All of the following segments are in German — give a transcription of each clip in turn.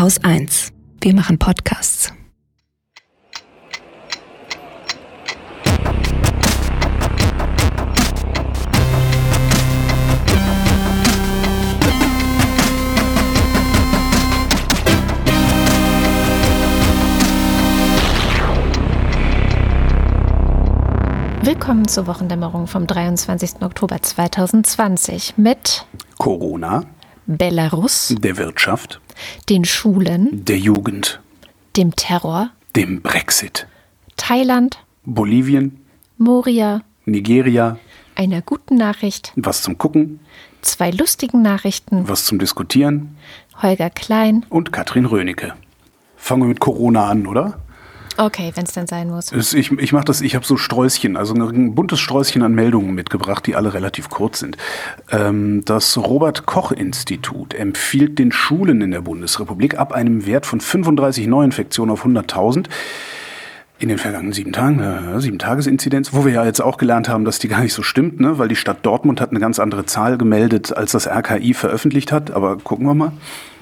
Haus 1. Wir machen Podcasts. Willkommen zur Wochendämmerung vom 23. Oktober 2020 mit Corona, Belarus, der Wirtschaft, den Schulen, der Jugend, dem Terror, dem Brexit, Thailand, Bolivien, Moria, Nigeria, einer guten Nachricht, was zum Gucken, zwei lustigen Nachrichten, was zum Diskutieren Holger Klein. und Katrin Rönecke. Fangen wir mit Corona an, oder? Okay, wenn es dann sein muss. Ich, ich mache das, ich habe so Sträußchen, also ein buntes Sträußchen an Meldungen mitgebracht, die alle relativ kurz sind. Ähm, das Robert Koch Institut empfiehlt den Schulen in der Bundesrepublik ab einem Wert von 35 Neuinfektionen auf 100.000 in den vergangenen sieben Tagen, äh, sieben Tagesinzidenz, wo wir ja jetzt auch gelernt haben, dass die gar nicht so stimmt, ne? weil die Stadt Dortmund hat eine ganz andere Zahl gemeldet, als das RKI veröffentlicht hat. Aber gucken wir mal,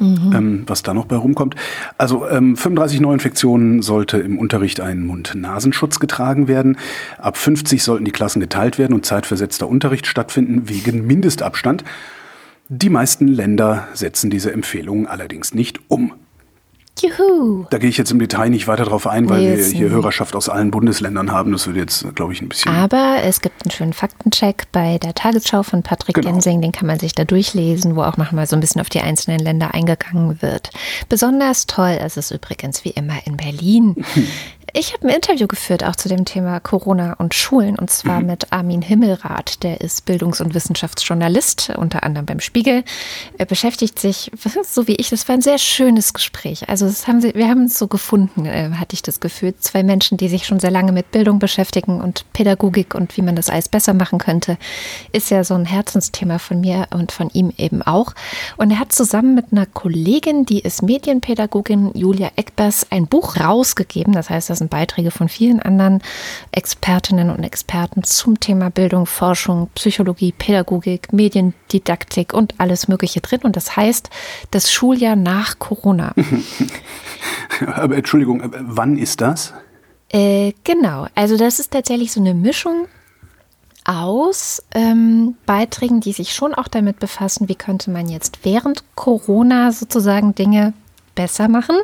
ähm, was da noch bei rumkommt. Also ähm, 35 Neuinfektionen sollte im Unterricht ein Mund-Nasenschutz getragen werden. Ab 50 sollten die Klassen geteilt werden und zeitversetzter Unterricht stattfinden wegen Mindestabstand. Die meisten Länder setzen diese Empfehlungen allerdings nicht um. Juhu! Da gehe ich jetzt im Detail nicht weiter drauf ein, weil Nee, wir hier Hörerschaft aus allen Bundesländern haben. Das würde jetzt, glaube ich, ein bisschen. Aber es gibt einen schönen Faktencheck bei der Tagesschau von Patrick Genau. Gensing, den kann man sich da durchlesen, wo auch nochmal so ein bisschen auf die einzelnen Länder eingegangen wird. Besonders toll ist es übrigens wie immer in Berlin. Ich habe ein Interview geführt auch zu dem Thema Corona und Schulen und zwar mit Armin Himmelrath, der ist Bildungs- und Wissenschaftsjournalist, unter anderem beim Spiegel. Er beschäftigt sich, so wie ich, das war ein sehr schönes Gespräch. Also das haben sie, wir haben es so gefunden, äh, hatte ich das Gefühl. Zwei Menschen, die sich schon sehr lange mit Bildung beschäftigen und Pädagogik und wie man das alles besser machen könnte, ist ja so ein Herzensthema von mir und von ihm eben auch. Und er hat zusammen mit einer Kollegin, die ist Medienpädagogin, Julia Eckbers, ein Buch rausgegeben. Das heißt, da sind Beiträge von vielen anderen Expertinnen und Experten zum Thema Bildung, Forschung, Psychologie, Pädagogik, Mediendidaktik und alles Mögliche drin. Und das heißt, das Schuljahr nach Corona. Aber Entschuldigung, äh, wann ist das? Äh, genau, also das ist tatsächlich so eine Mischung aus ähm, Beiträgen, die sich schon auch damit befassen, wie könnte man jetzt während Corona sozusagen Dinge besser machen.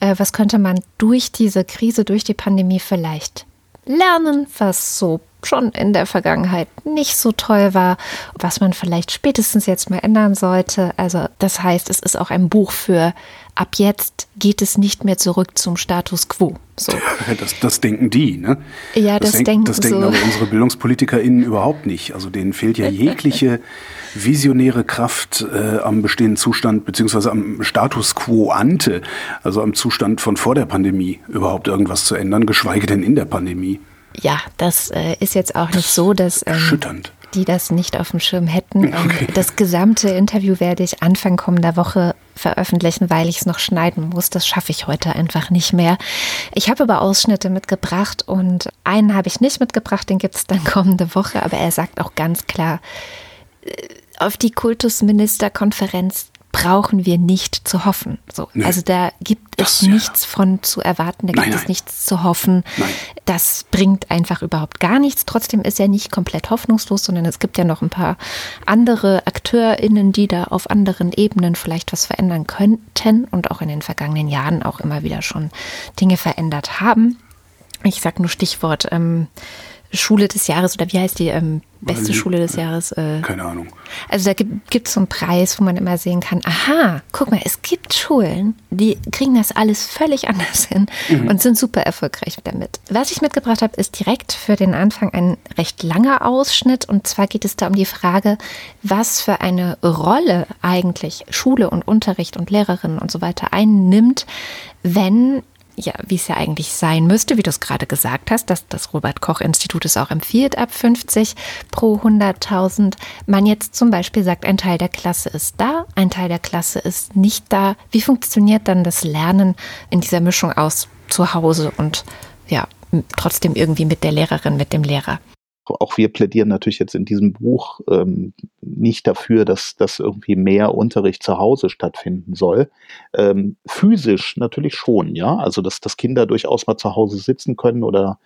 Äh, was könnte man durch diese Krise, durch die Pandemie vielleicht lernen, was so schon in der Vergangenheit nicht so toll war, was man vielleicht spätestens jetzt mal ändern sollte. Also das heißt, es ist auch ein Buch für ab jetzt geht es nicht mehr zurück zum Status quo. So. Das, das denken die, ne? Ja, das denk- denken Das denken so. aber unsere BildungspolitikerInnen überhaupt nicht. Also denen fehlt ja jegliche visionäre Kraft äh, am bestehenden Zustand, beziehungsweise am Status quo ante, also am Zustand von vor der Pandemie, überhaupt irgendwas zu ändern, geschweige denn in der Pandemie. Ja, das äh, ist jetzt auch nicht so, dass ähm, Erschütternd. die das nicht auf dem Schirm hätten. Ähm, Okay. Das gesamte Interview werde ich Anfang kommender Woche veröffentlichen, weil ich es noch schneiden muss. Das schaffe ich heute einfach nicht mehr. Ich habe aber Ausschnitte mitgebracht und einen habe ich nicht mitgebracht, den gibt es dann kommende Woche. Aber er sagt auch ganz klar, äh, auf die Kultusministerkonferenz brauchen wir nicht zu hoffen. So, Nee. Also da gibt es ist ja- nichts von zu erwarten, da Nein, gibt es nein. nichts zu hoffen. Nein. Das bringt einfach überhaupt gar nichts. Trotzdem ist er nicht komplett hoffnungslos, sondern es gibt ja noch ein paar andere AkteurInnen, die da auf anderen Ebenen vielleicht was verändern könnten und auch in den vergangenen Jahren auch immer wieder schon Dinge verändert haben. Ich sage nur Stichwort ähm, Schule des Jahres oder wie heißt die ähm, beste Weil- Schule des Jahres? Äh, Keine Ahnung. also da gibt es so einen Preis, wo man immer sehen kann, aha, guck mal, es gibt Schulen, die kriegen das alles völlig anders hin und sind super erfolgreich damit. Was ich mitgebracht habe, ist direkt für den Anfang ein recht langer Ausschnitt. Und zwar geht es da um die Frage, was für eine Rolle eigentlich Schule und Unterricht und Lehrerinnen und so weiter einnimmt, wenn ja, wie es ja eigentlich sein müsste, wie du es gerade gesagt hast, dass das Robert-Koch-Institut es auch empfiehlt, ab 50 pro 100.000. Man jetzt zum Beispiel sagt, ein Teil der Klasse ist da, ein Teil der Klasse ist nicht da. Wie funktioniert dann das Lernen in dieser Mischung aus zu Hause und ja, trotzdem irgendwie mit der Lehrerin, mit dem Lehrer? Auch wir plädieren natürlich jetzt in diesem Buch ähm, nicht dafür, dass, dass irgendwie mehr Unterricht zu Hause stattfinden soll. Ähm, physisch natürlich schon, ja. Also dass, dass Kinder durchaus mal zu Hause sitzen können oder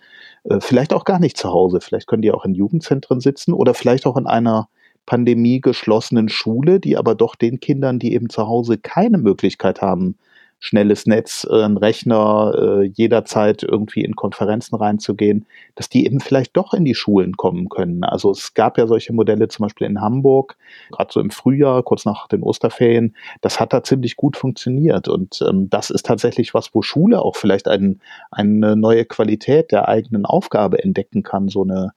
äh, vielleicht auch gar nicht zu Hause. Vielleicht können die auch in Jugendzentren sitzen oder vielleicht auch in einer Pandemie geschlossenen Schule, die aber doch den Kindern, die eben zu Hause keine Möglichkeit haben, schnelles Netz, äh, ein Rechner, äh, jederzeit irgendwie in Konferenzen reinzugehen, dass die eben vielleicht doch in die Schulen kommen können. Also es gab ja solche Modelle zum Beispiel in Hamburg, gerade so im Frühjahr, kurz nach den Osterferien. Das hat da ziemlich gut funktioniert. Und ähm, das ist tatsächlich was, wo Schule auch vielleicht ein, eine neue Qualität der eigenen Aufgabe entdecken kann, so eine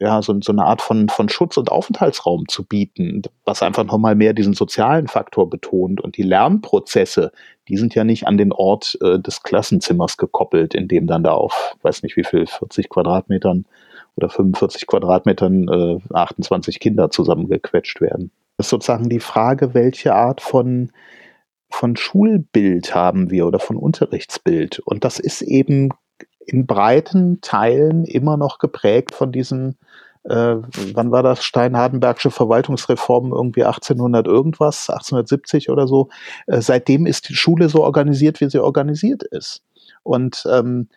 ja, so, so eine Art von, von Schutz- und Aufenthaltsraum zu bieten, was einfach nochmal mehr diesen sozialen Faktor betont. Und die Lernprozesse, die sind ja nicht an den Ort äh, des Klassenzimmers gekoppelt, in dem dann da auf, weiß nicht wie viel, 40 Quadratmetern oder 45 Quadratmetern äh, 28 Kinder zusammengequetscht werden. Das ist sozusagen die Frage, welche Art von von Schulbild haben wir oder von Unterrichtsbild. Und das ist eben in breiten Teilen immer noch geprägt von diesen, äh, wann war das, Steinhardenbergsche Verwaltungsreform irgendwie 1800 irgendwas, 1870 oder so. Äh, seitdem ist die Schule so organisiert, wie sie organisiert ist. Und ähm,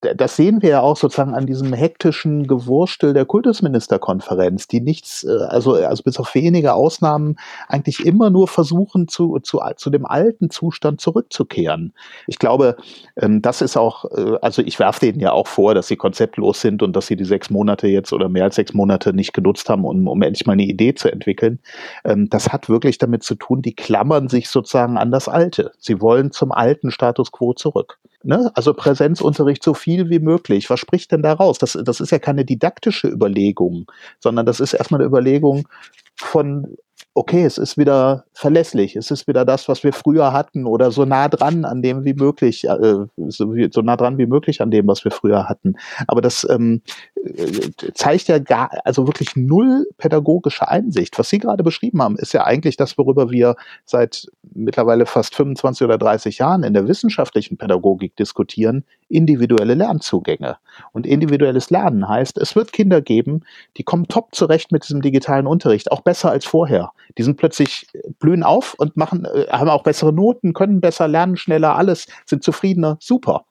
das sehen wir ja auch sozusagen an diesem hektischen Gewurstel der Kultusministerkonferenz, die nichts, äh, also, also bis auf wenige Ausnahmen eigentlich immer nur versuchen, zu, zu, zu dem alten Zustand zurückzukehren. Ich glaube, ähm, das ist auch, äh, also ich werfe denen ja auch vor, dass sie konzeptlos sind und dass sie die sechs Monate jetzt oder mehr als sechs Monate nicht genutzt haben, um, um endlich mal eine Idee zu entwickeln. Ähm, das hat wirklich damit zu tun, die klammern sich sozusagen an das Alte. Sie wollen zum alten Status quo zurück. Ne? Also Präsenzunterricht so viel wie möglich. Was spricht denn da raus? Das, das ist ja keine didaktische Überlegung, sondern das ist erstmal eine Überlegung von okay, es ist wieder verlässlich, es ist wieder das, was wir früher hatten oder so nah dran an dem wie möglich, äh, so, wie, so nah dran wie möglich an dem, was wir früher hatten. Aber das ähm, äh, zeigt ja gar, also wirklich null pädagogische Einsicht. Was Sie gerade beschrieben haben, ist ja eigentlich das, worüber wir seit mittlerweile fast 25 oder 30 Jahren in der wissenschaftlichen Pädagogik diskutieren, individuelle Lernzugänge. Und individuelles Lernen heißt, es wird Kinder geben, die kommen top zurecht mit diesem digitalen Unterricht, auch besser als vorher. Die sind plötzlich äh, blühen auf und machen, äh, haben auch bessere Noten, können besser lernen, schneller, alles, sind zufriedener, super.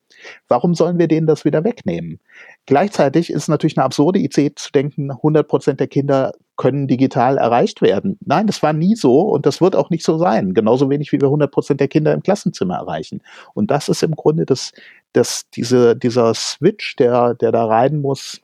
Warum sollen wir denen das wieder wegnehmen? Gleichzeitig ist es natürlich eine absurde Idee zu denken, 100 Prozent der Kinder können digital erreicht werden. Nein, das war nie so und das wird auch nicht so sein. Genauso wenig wie wir 100 Prozent der Kinder im Klassenzimmer erreichen. Und das ist im Grunde das, das, diese, dieser Switch, der, der da rein muss,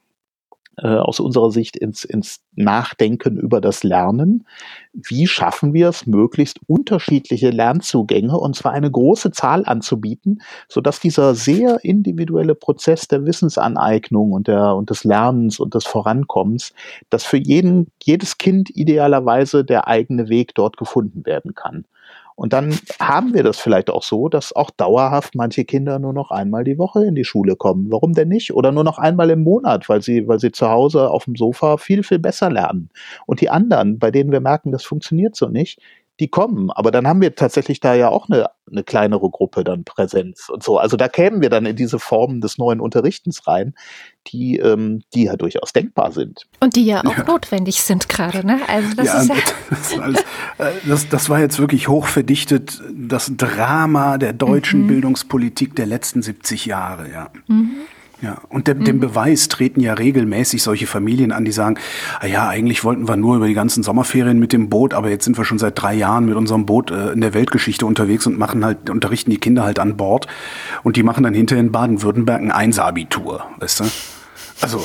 äh, aus unserer Sicht ins, ins Nachdenken über das Lernen. Wie schaffen wir es, möglichst unterschiedliche Lernzugänge und zwar eine große Zahl anzubieten, sodass dieser sehr individuelle Prozess der Wissensaneignung und, der, und des Lernens und des Vorankommens, dass für jeden, jedes Kind idealerweise der eigene Weg dort gefunden werden kann. Und dann haben wir das vielleicht auch so, dass auch dauerhaft manche Kinder nur noch einmal die Woche in die Schule kommen. Warum denn nicht? Oder nur noch einmal im Monat, weil sie, weil sie zu Hause auf dem Sofa viel, viel besser lernen. Und die anderen, bei denen wir merken, das funktioniert so nicht, die kommen. Aber dann haben wir tatsächlich da ja auch eine, eine kleinere Gruppe dann Präsenz und so. Also da kämen wir dann in diese Formen des neuen Unterrichtens rein, die, ähm, die ja durchaus denkbar sind. Und die ja auch ja. notwendig sind gerade, ne? Also das ja, ist ja das, alles, äh, das, das, war jetzt wirklich hochverdichtet, das Drama der deutschen mhm. Bildungspolitik der letzten 70 Jahre, ja. Mhm. Ja, und dem, dem mhm. Beweis treten ja regelmäßig solche Familien an, die sagen, ah ja, eigentlich wollten wir nur über die ganzen Sommerferien mit dem Boot, aber jetzt sind wir schon seit drei Jahren mit unserem Boot äh, in der Weltgeschichte unterwegs und machen halt, unterrichten die Kinder halt an Bord und die machen dann hinterher in Baden-Württemberg ein Einser-Abitur, weißt du? Also,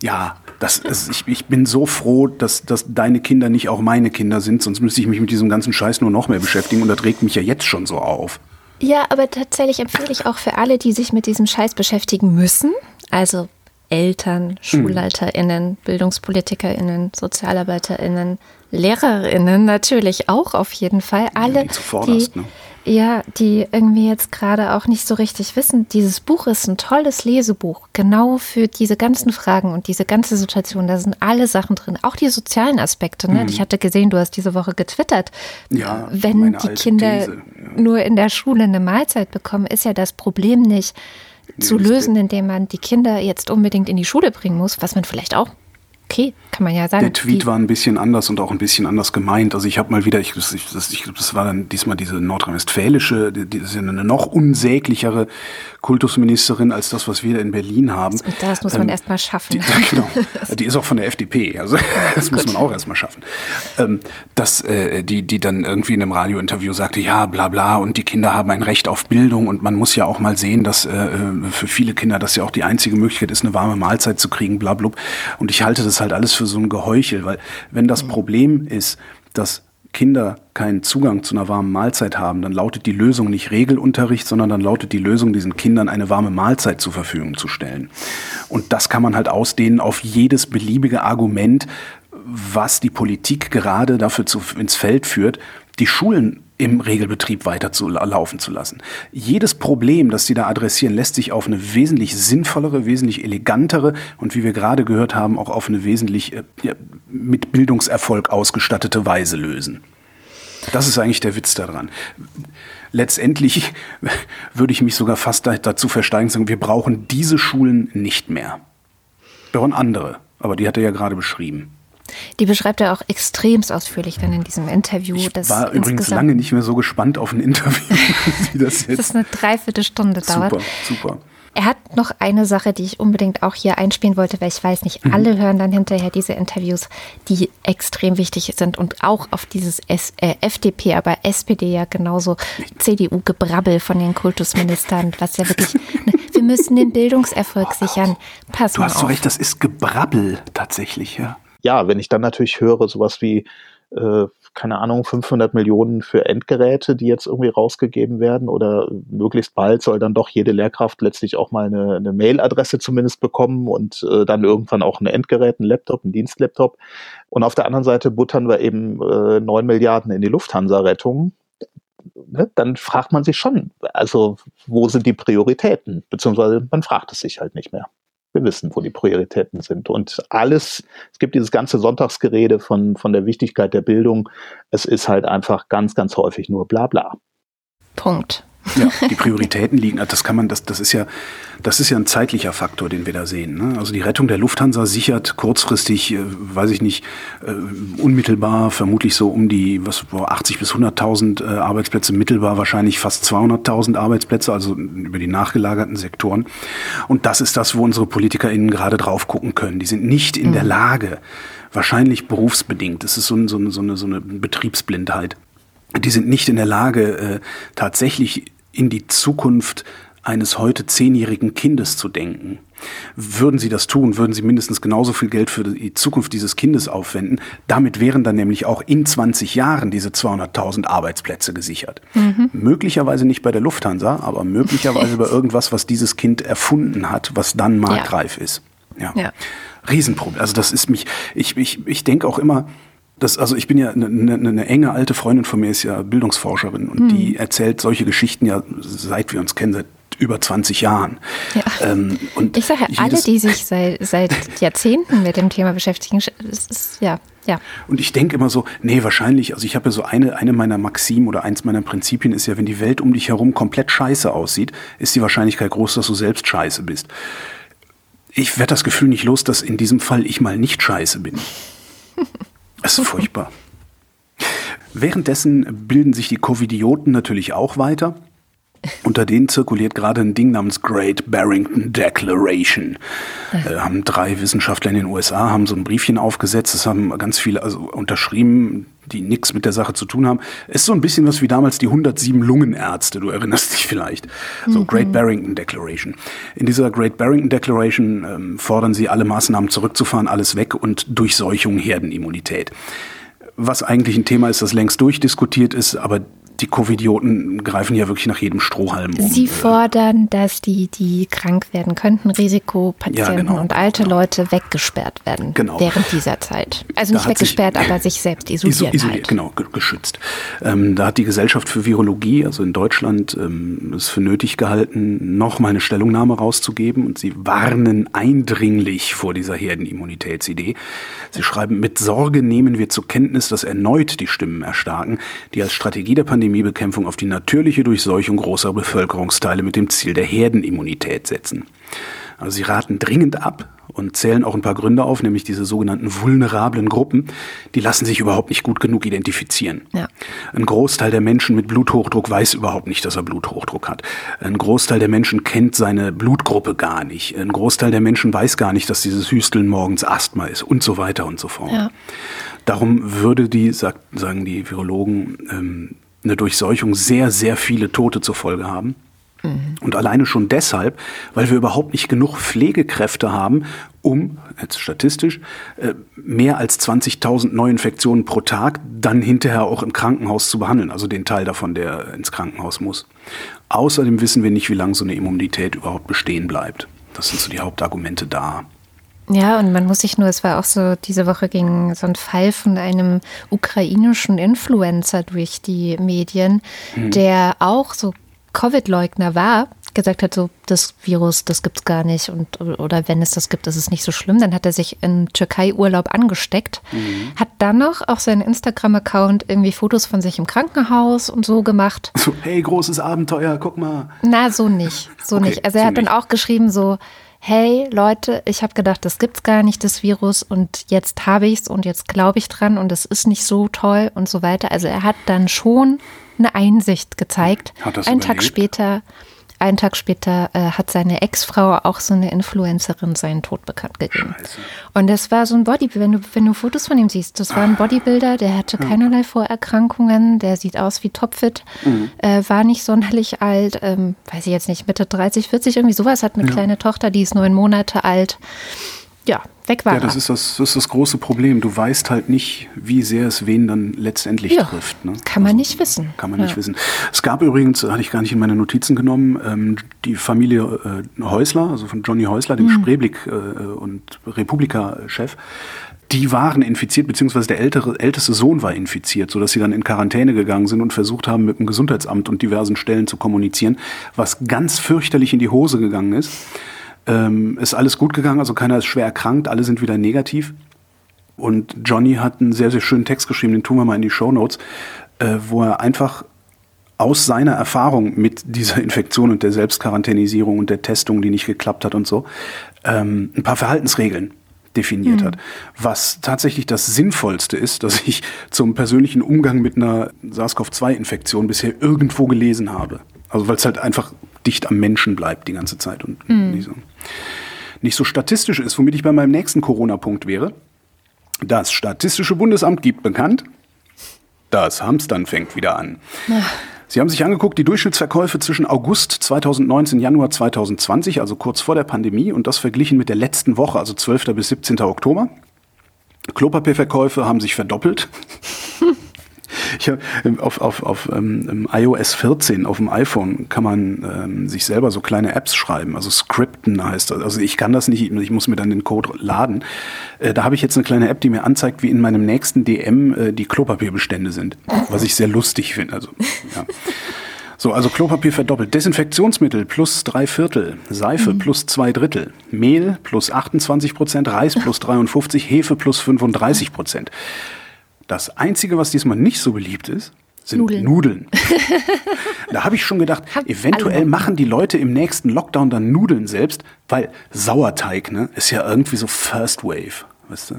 ja, das ist, ich, ich bin so froh, dass, dass deine Kinder nicht auch meine Kinder sind, sonst müsste ich mich mit diesem ganzen Scheiß nur noch mehr beschäftigen und das regt mich ja jetzt schon so auf. Ja, aber tatsächlich empfehle ich auch für alle, die sich mit diesem Scheiß beschäftigen müssen, also Eltern, hm. SchulleiterInnen, BildungspolitikerInnen, SozialarbeiterInnen, LehrerInnen natürlich auch auf jeden Fall. Alle, ja, die ne? Ja, die irgendwie jetzt gerade auch nicht so richtig wissen, dieses Buch ist ein tolles Lesebuch, genau für diese ganzen Fragen und diese ganze Situation. Da sind alle Sachen drin, auch die sozialen Aspekte. Ne? Mhm. Ich hatte gesehen, du hast diese Woche getwittert. Ja, wenn die Kinder ja. nur in der Schule eine Mahlzeit bekommen, ist ja das Problem nicht, zu lösen, indem man die Kinder jetzt unbedingt in die Schule bringen muss, was man vielleicht auch okay, kann man ja sagen. Der Tweet war ein bisschen anders und auch ein bisschen anders gemeint. Also ich habe mal wieder, ich, das, ich, das war dann diesmal diese nordrhein-westfälische, die, ist eine noch unsäglichere Kultusministerin als das, was wir in Berlin haben. Und das muss man ähm, erstmal schaffen. Die, genau. die ist auch von der FDP, also das muss man auch erstmal schaffen. Ähm, dass äh, die, die dann irgendwie in einem Radiointerview sagte, ja, bla bla, und die Kinder haben ein Recht auf Bildung und man muss ja auch mal sehen, dass äh, für viele Kinder das ja auch die einzige Möglichkeit ist, eine warme Mahlzeit zu kriegen, bla bla. Und ich halte das halt alles für so ein Geheuchel, weil wenn das mhm. Problem ist, dass Kinder keinen Zugang zu einer warmen Mahlzeit haben, dann lautet die Lösung nicht Regelunterricht, sondern dann lautet die Lösung, diesen Kindern eine warme Mahlzeit zur Verfügung zu stellen. Und das kann man halt ausdehnen auf jedes beliebige Argument, was die Politik gerade dafür zu, ins Feld führt, die Schulen im Regelbetrieb weiter zu laufen zu lassen. Jedes Problem, das Sie da adressieren, lässt sich auf eine wesentlich sinnvollere, wesentlich elegantere und wie wir gerade gehört haben, auch auf eine wesentlich äh, mit Bildungserfolg ausgestattete Weise lösen. Das ist eigentlich der Witz daran. Letztendlich würde ich mich sogar fast dazu versteigen sagen, wir brauchen diese Schulen nicht mehr. Wir brauchen andere, aber die hat er ja gerade beschrieben. Die beschreibt er auch extremst ausführlich dann in diesem Interview. Ich war übrigens lange nicht mehr so gespannt auf ein Interview, wie das jetzt. das ist eine Dreiviertelstunde dauert. Super, super. Er hat noch eine Sache, die ich unbedingt auch hier einspielen wollte, weil ich weiß, nicht mhm. alle hören dann hinterher diese Interviews, die extrem wichtig sind und auch auf dieses S äh, FDP, aber SPD ja genauso CDU-Gebrabbel von den Kultusministern, was ja wirklich, ne, wir müssen den Bildungserfolg sichern. Pass du hast so recht, das ist Gebrabbel tatsächlich, ja ja, wenn ich dann natürlich höre, sowas wie, äh, keine Ahnung, 500 Millionen für Endgeräte, die jetzt irgendwie rausgegeben werden oder möglichst bald soll dann doch jede Lehrkraft letztlich auch mal eine, eine Mailadresse zumindest bekommen und äh, dann irgendwann auch ein Endgerät, ein Laptop, ein Dienstlaptop. Und auf der anderen Seite buttern wir eben äh, 9 Milliarden in die Lufthansa-Rettung. Ne, dann fragt man sich schon, also wo sind die Prioritäten? Beziehungsweise man fragt es sich halt nicht mehr. Wir wissen, wo die Prioritäten sind. Und alles, es gibt dieses ganze Sonntagsgerede von, von der Wichtigkeit der Bildung. Es ist halt einfach ganz, ganz häufig nur Blabla. Punkt. Ja, die Prioritäten liegen, das kann man, das, das ist ja, das ist ja ein zeitlicher Faktor, den wir da sehen. Ne? Also die Rettung der Lufthansa sichert kurzfristig, äh, weiß ich nicht, äh, unmittelbar vermutlich so um die was 80 bis 100.000 äh, Arbeitsplätze, mittelbar wahrscheinlich fast 200.000 Arbeitsplätze, also über die nachgelagerten Sektoren. Und das ist das, wo unsere PolitikerInnen gerade drauf gucken können. Die sind nicht in mhm. der Lage, wahrscheinlich berufsbedingt, das ist so, so, so, eine, so eine Betriebsblindheit, die sind nicht in der Lage, äh, tatsächlich in die Zukunft eines heute zehnjährigen Kindes zu denken. Würden sie das tun, würden sie mindestens genauso viel Geld für die Zukunft dieses Kindes aufwenden. Damit wären dann nämlich auch in 20 Jahren diese 200.000 Arbeitsplätze gesichert. Mhm. Möglicherweise nicht bei der Lufthansa, aber möglicherweise bei irgendwas, was dieses Kind erfunden hat, was dann marktreif ja. ist. Ja. ja. Riesenproblem. Also das ist mich, ich, ich, ich denke auch immer, das, also ich bin ja eine, eine, eine enge alte Freundin von mir ist ja Bildungsforscherin und mhm. die erzählt solche Geschichten ja seit wir uns kennen, seit über 20 Jahren. Ja. Ähm, und ich sage ja, alle, die sich seit, seit Jahrzehnten mit dem Thema beschäftigen, ist, ja, ja. Und ich denke immer so, nee, wahrscheinlich, also ich habe ja so eine, eine meiner Maximen oder eins meiner Prinzipien ist ja, wenn die Welt um dich herum komplett scheiße aussieht, ist die Wahrscheinlichkeit groß, dass du selbst scheiße bist. Ich werde das Gefühl nicht los, dass in diesem Fall ich mal nicht scheiße bin. Das ist furchtbar. Währenddessen bilden sich die Covidioten natürlich auch weiter. Unter denen zirkuliert gerade ein Ding namens Great Barrington Declaration. Äh, haben drei Wissenschaftler in den USA haben so ein Briefchen aufgesetzt. Das haben ganz viele also unterschrieben, die nichts mit der Sache zu tun haben. Ist so ein bisschen was wie damals die 107 Lungenärzte. Du erinnerst dich vielleicht. So mhm. Great Barrington Declaration. In dieser Great Barrington Declaration ähm, fordern sie alle Maßnahmen zurückzufahren, alles weg und Durchseuchung, Herdenimmunität was eigentlich ein Thema ist, das längst durchdiskutiert ist, aber die Covidioten greifen ja wirklich nach jedem Strohhalm um. Sie fordern, dass die, die krank werden könnten, Risikopatienten ja, genau, und alte genau. Leute weggesperrt werden genau. während dieser Zeit. Also nicht weggesperrt, sich, aber sich selbst isoliert. Isoliert, halt. genau, geschützt. Ähm, da hat die Gesellschaft für Virologie, also in Deutschland, ähm, es für nötig gehalten, noch mal eine Stellungnahme rauszugeben und sie warnen eindringlich vor dieser Herdenimmunitätsidee. Sie schreiben, mit Sorge nehmen wir zur Kenntnis, dass erneut die Stimmen erstarken, die als Strategie der Pandemie Pandemiebekämpfung auf die natürliche Durchseuchung großer Bevölkerungsteile mit dem Ziel der Herdenimmunität setzen. Also sie raten dringend ab und zählen auch ein paar Gründe auf, nämlich diese sogenannten vulnerablen Gruppen, die lassen sich überhaupt nicht gut genug identifizieren. Ja. Ein Großteil der Menschen mit Bluthochdruck weiß überhaupt nicht, dass er Bluthochdruck hat. Ein Großteil der Menschen kennt seine Blutgruppe gar nicht. Ein Großteil der Menschen weiß gar nicht, dass dieses Hüsteln morgens Asthma ist und so weiter und so fort. Ja. Darum würde die, sagen die Virologen, ähm, eine Durchseuchung sehr, sehr viele Tote zur Folge haben. Mhm. Und alleine schon deshalb, weil wir überhaupt nicht genug Pflegekräfte haben, um, jetzt statistisch, äh, mehr als 20.000 Neuinfektionen pro Tag dann hinterher auch im Krankenhaus zu behandeln, also den Teil davon, der ins Krankenhaus muss. Außerdem wissen wir nicht, wie lange so eine Immunität überhaupt bestehen bleibt. Das sind so die Hauptargumente da. Ja, und man muss sich nur, es war auch so, diese Woche ging so ein Fall von einem ukrainischen Influencer durch die Medien, hm. der auch so Covid-Leugner war, gesagt hat, so das Virus, das gibt es gar nicht und oder wenn es das gibt, ist es nicht so schlimm. Dann hat er sich im Türkei-Urlaub angesteckt, mhm. hat dann noch auf seinen Instagram-Account irgendwie Fotos von sich im Krankenhaus und so gemacht. So, hey, großes Abenteuer, guck mal. Na, so nicht, so okay, nicht. Also er so hat nicht. dann auch geschrieben so, hey Leute, ich habe gedacht, das gibt's gar nicht, das Virus und jetzt habe ich's und jetzt glaube ich dran und es ist nicht so toll und so weiter. Also er hat dann schon eine Einsicht gezeigt. Hat das Einen Tag später einen Tag später äh, hat seine Ex-Frau, auch so eine Influencerin, seinen Tod bekannt gegeben. Scheiße. Und das war so ein Bodybuilder, wenn du, wenn du Fotos von ihm siehst, das war ein Bodybuilder, der hatte keinerlei Vorerkrankungen, der sieht aus wie topfit, mhm. äh, war nicht sonderlich alt, ähm, weiß ich jetzt nicht, Mitte 30, 40, irgendwie sowas, hat eine ja. kleine Tochter, die ist neun Monate alt ja, weg war Ja, das ist das, das ist das große Problem. Du weißt halt nicht, wie sehr es wen dann letztendlich ja, trifft. Ne? Kann man also, nicht wissen. Kann man ja. nicht wissen. Es gab übrigens, hatte ich gar nicht in meine Notizen genommen, ähm, die Familie äh, Häusler, also von Johnny Häusler, dem mhm. Spreeblick äh, und Republika-Chef, die waren infiziert, beziehungsweise der ältere, älteste Sohn war infiziert, sodass sie dann in Quarantäne gegangen sind und versucht haben, mit dem Gesundheitsamt und diversen Stellen zu kommunizieren, was ganz fürchterlich in die Hose gegangen ist. Ähm, ist alles gut gegangen, also keiner ist schwer erkrankt, alle sind wieder negativ. Und Johnny hat einen sehr, sehr schönen Text geschrieben, den tun wir mal in die Show Notes, äh, wo er einfach aus seiner Erfahrung mit dieser Infektion und der Selbstquarantänisierung und der Testung, die nicht geklappt hat und so, ähm, ein paar Verhaltensregeln definiert mhm. hat. Was tatsächlich das Sinnvollste ist, dass ich zum persönlichen Umgang mit einer SARS-CoV-2-Infektion bisher irgendwo gelesen habe. Also weil es halt einfach dicht am Menschen bleibt die ganze Zeit und mhm. nicht, so, nicht so statistisch ist, womit ich bei meinem nächsten Corona-Punkt wäre. Das Statistische Bundesamt gibt bekannt, das Hamstern fängt wieder an. Ach. Sie haben sich angeguckt, die Durchschnittsverkäufe zwischen August 2019 Januar 2020, also kurz vor der Pandemie, und das verglichen mit der letzten Woche, also 12. bis 17. Oktober. Klopapierverkäufe haben sich verdoppelt. Ich hab, ähm, auf, auf, auf ähm, iOS 14 auf dem iPhone kann man ähm, sich selber so kleine Apps schreiben, also Scripten heißt das. Also ich kann das nicht, ich muss mir dann den Code laden. Äh, da habe ich jetzt eine kleine App, die mir anzeigt, wie in meinem nächsten DM äh, die Klopapierbestände sind, was ich sehr lustig finde. Also, ja. So, also Klopapier verdoppelt. Desinfektionsmittel plus drei Viertel. Seife mhm. plus zwei Drittel. Mehl plus 28 Prozent. Reis plus 53. Hefe plus 35 Prozent. Das Einzige, was diesmal nicht so beliebt ist, sind Nudeln. Nudeln. da habe ich schon gedacht, eventuell machen die Leute im nächsten Lockdown dann Nudeln selbst, weil Sauerteig ne, ist ja irgendwie so First Wave, weißt du?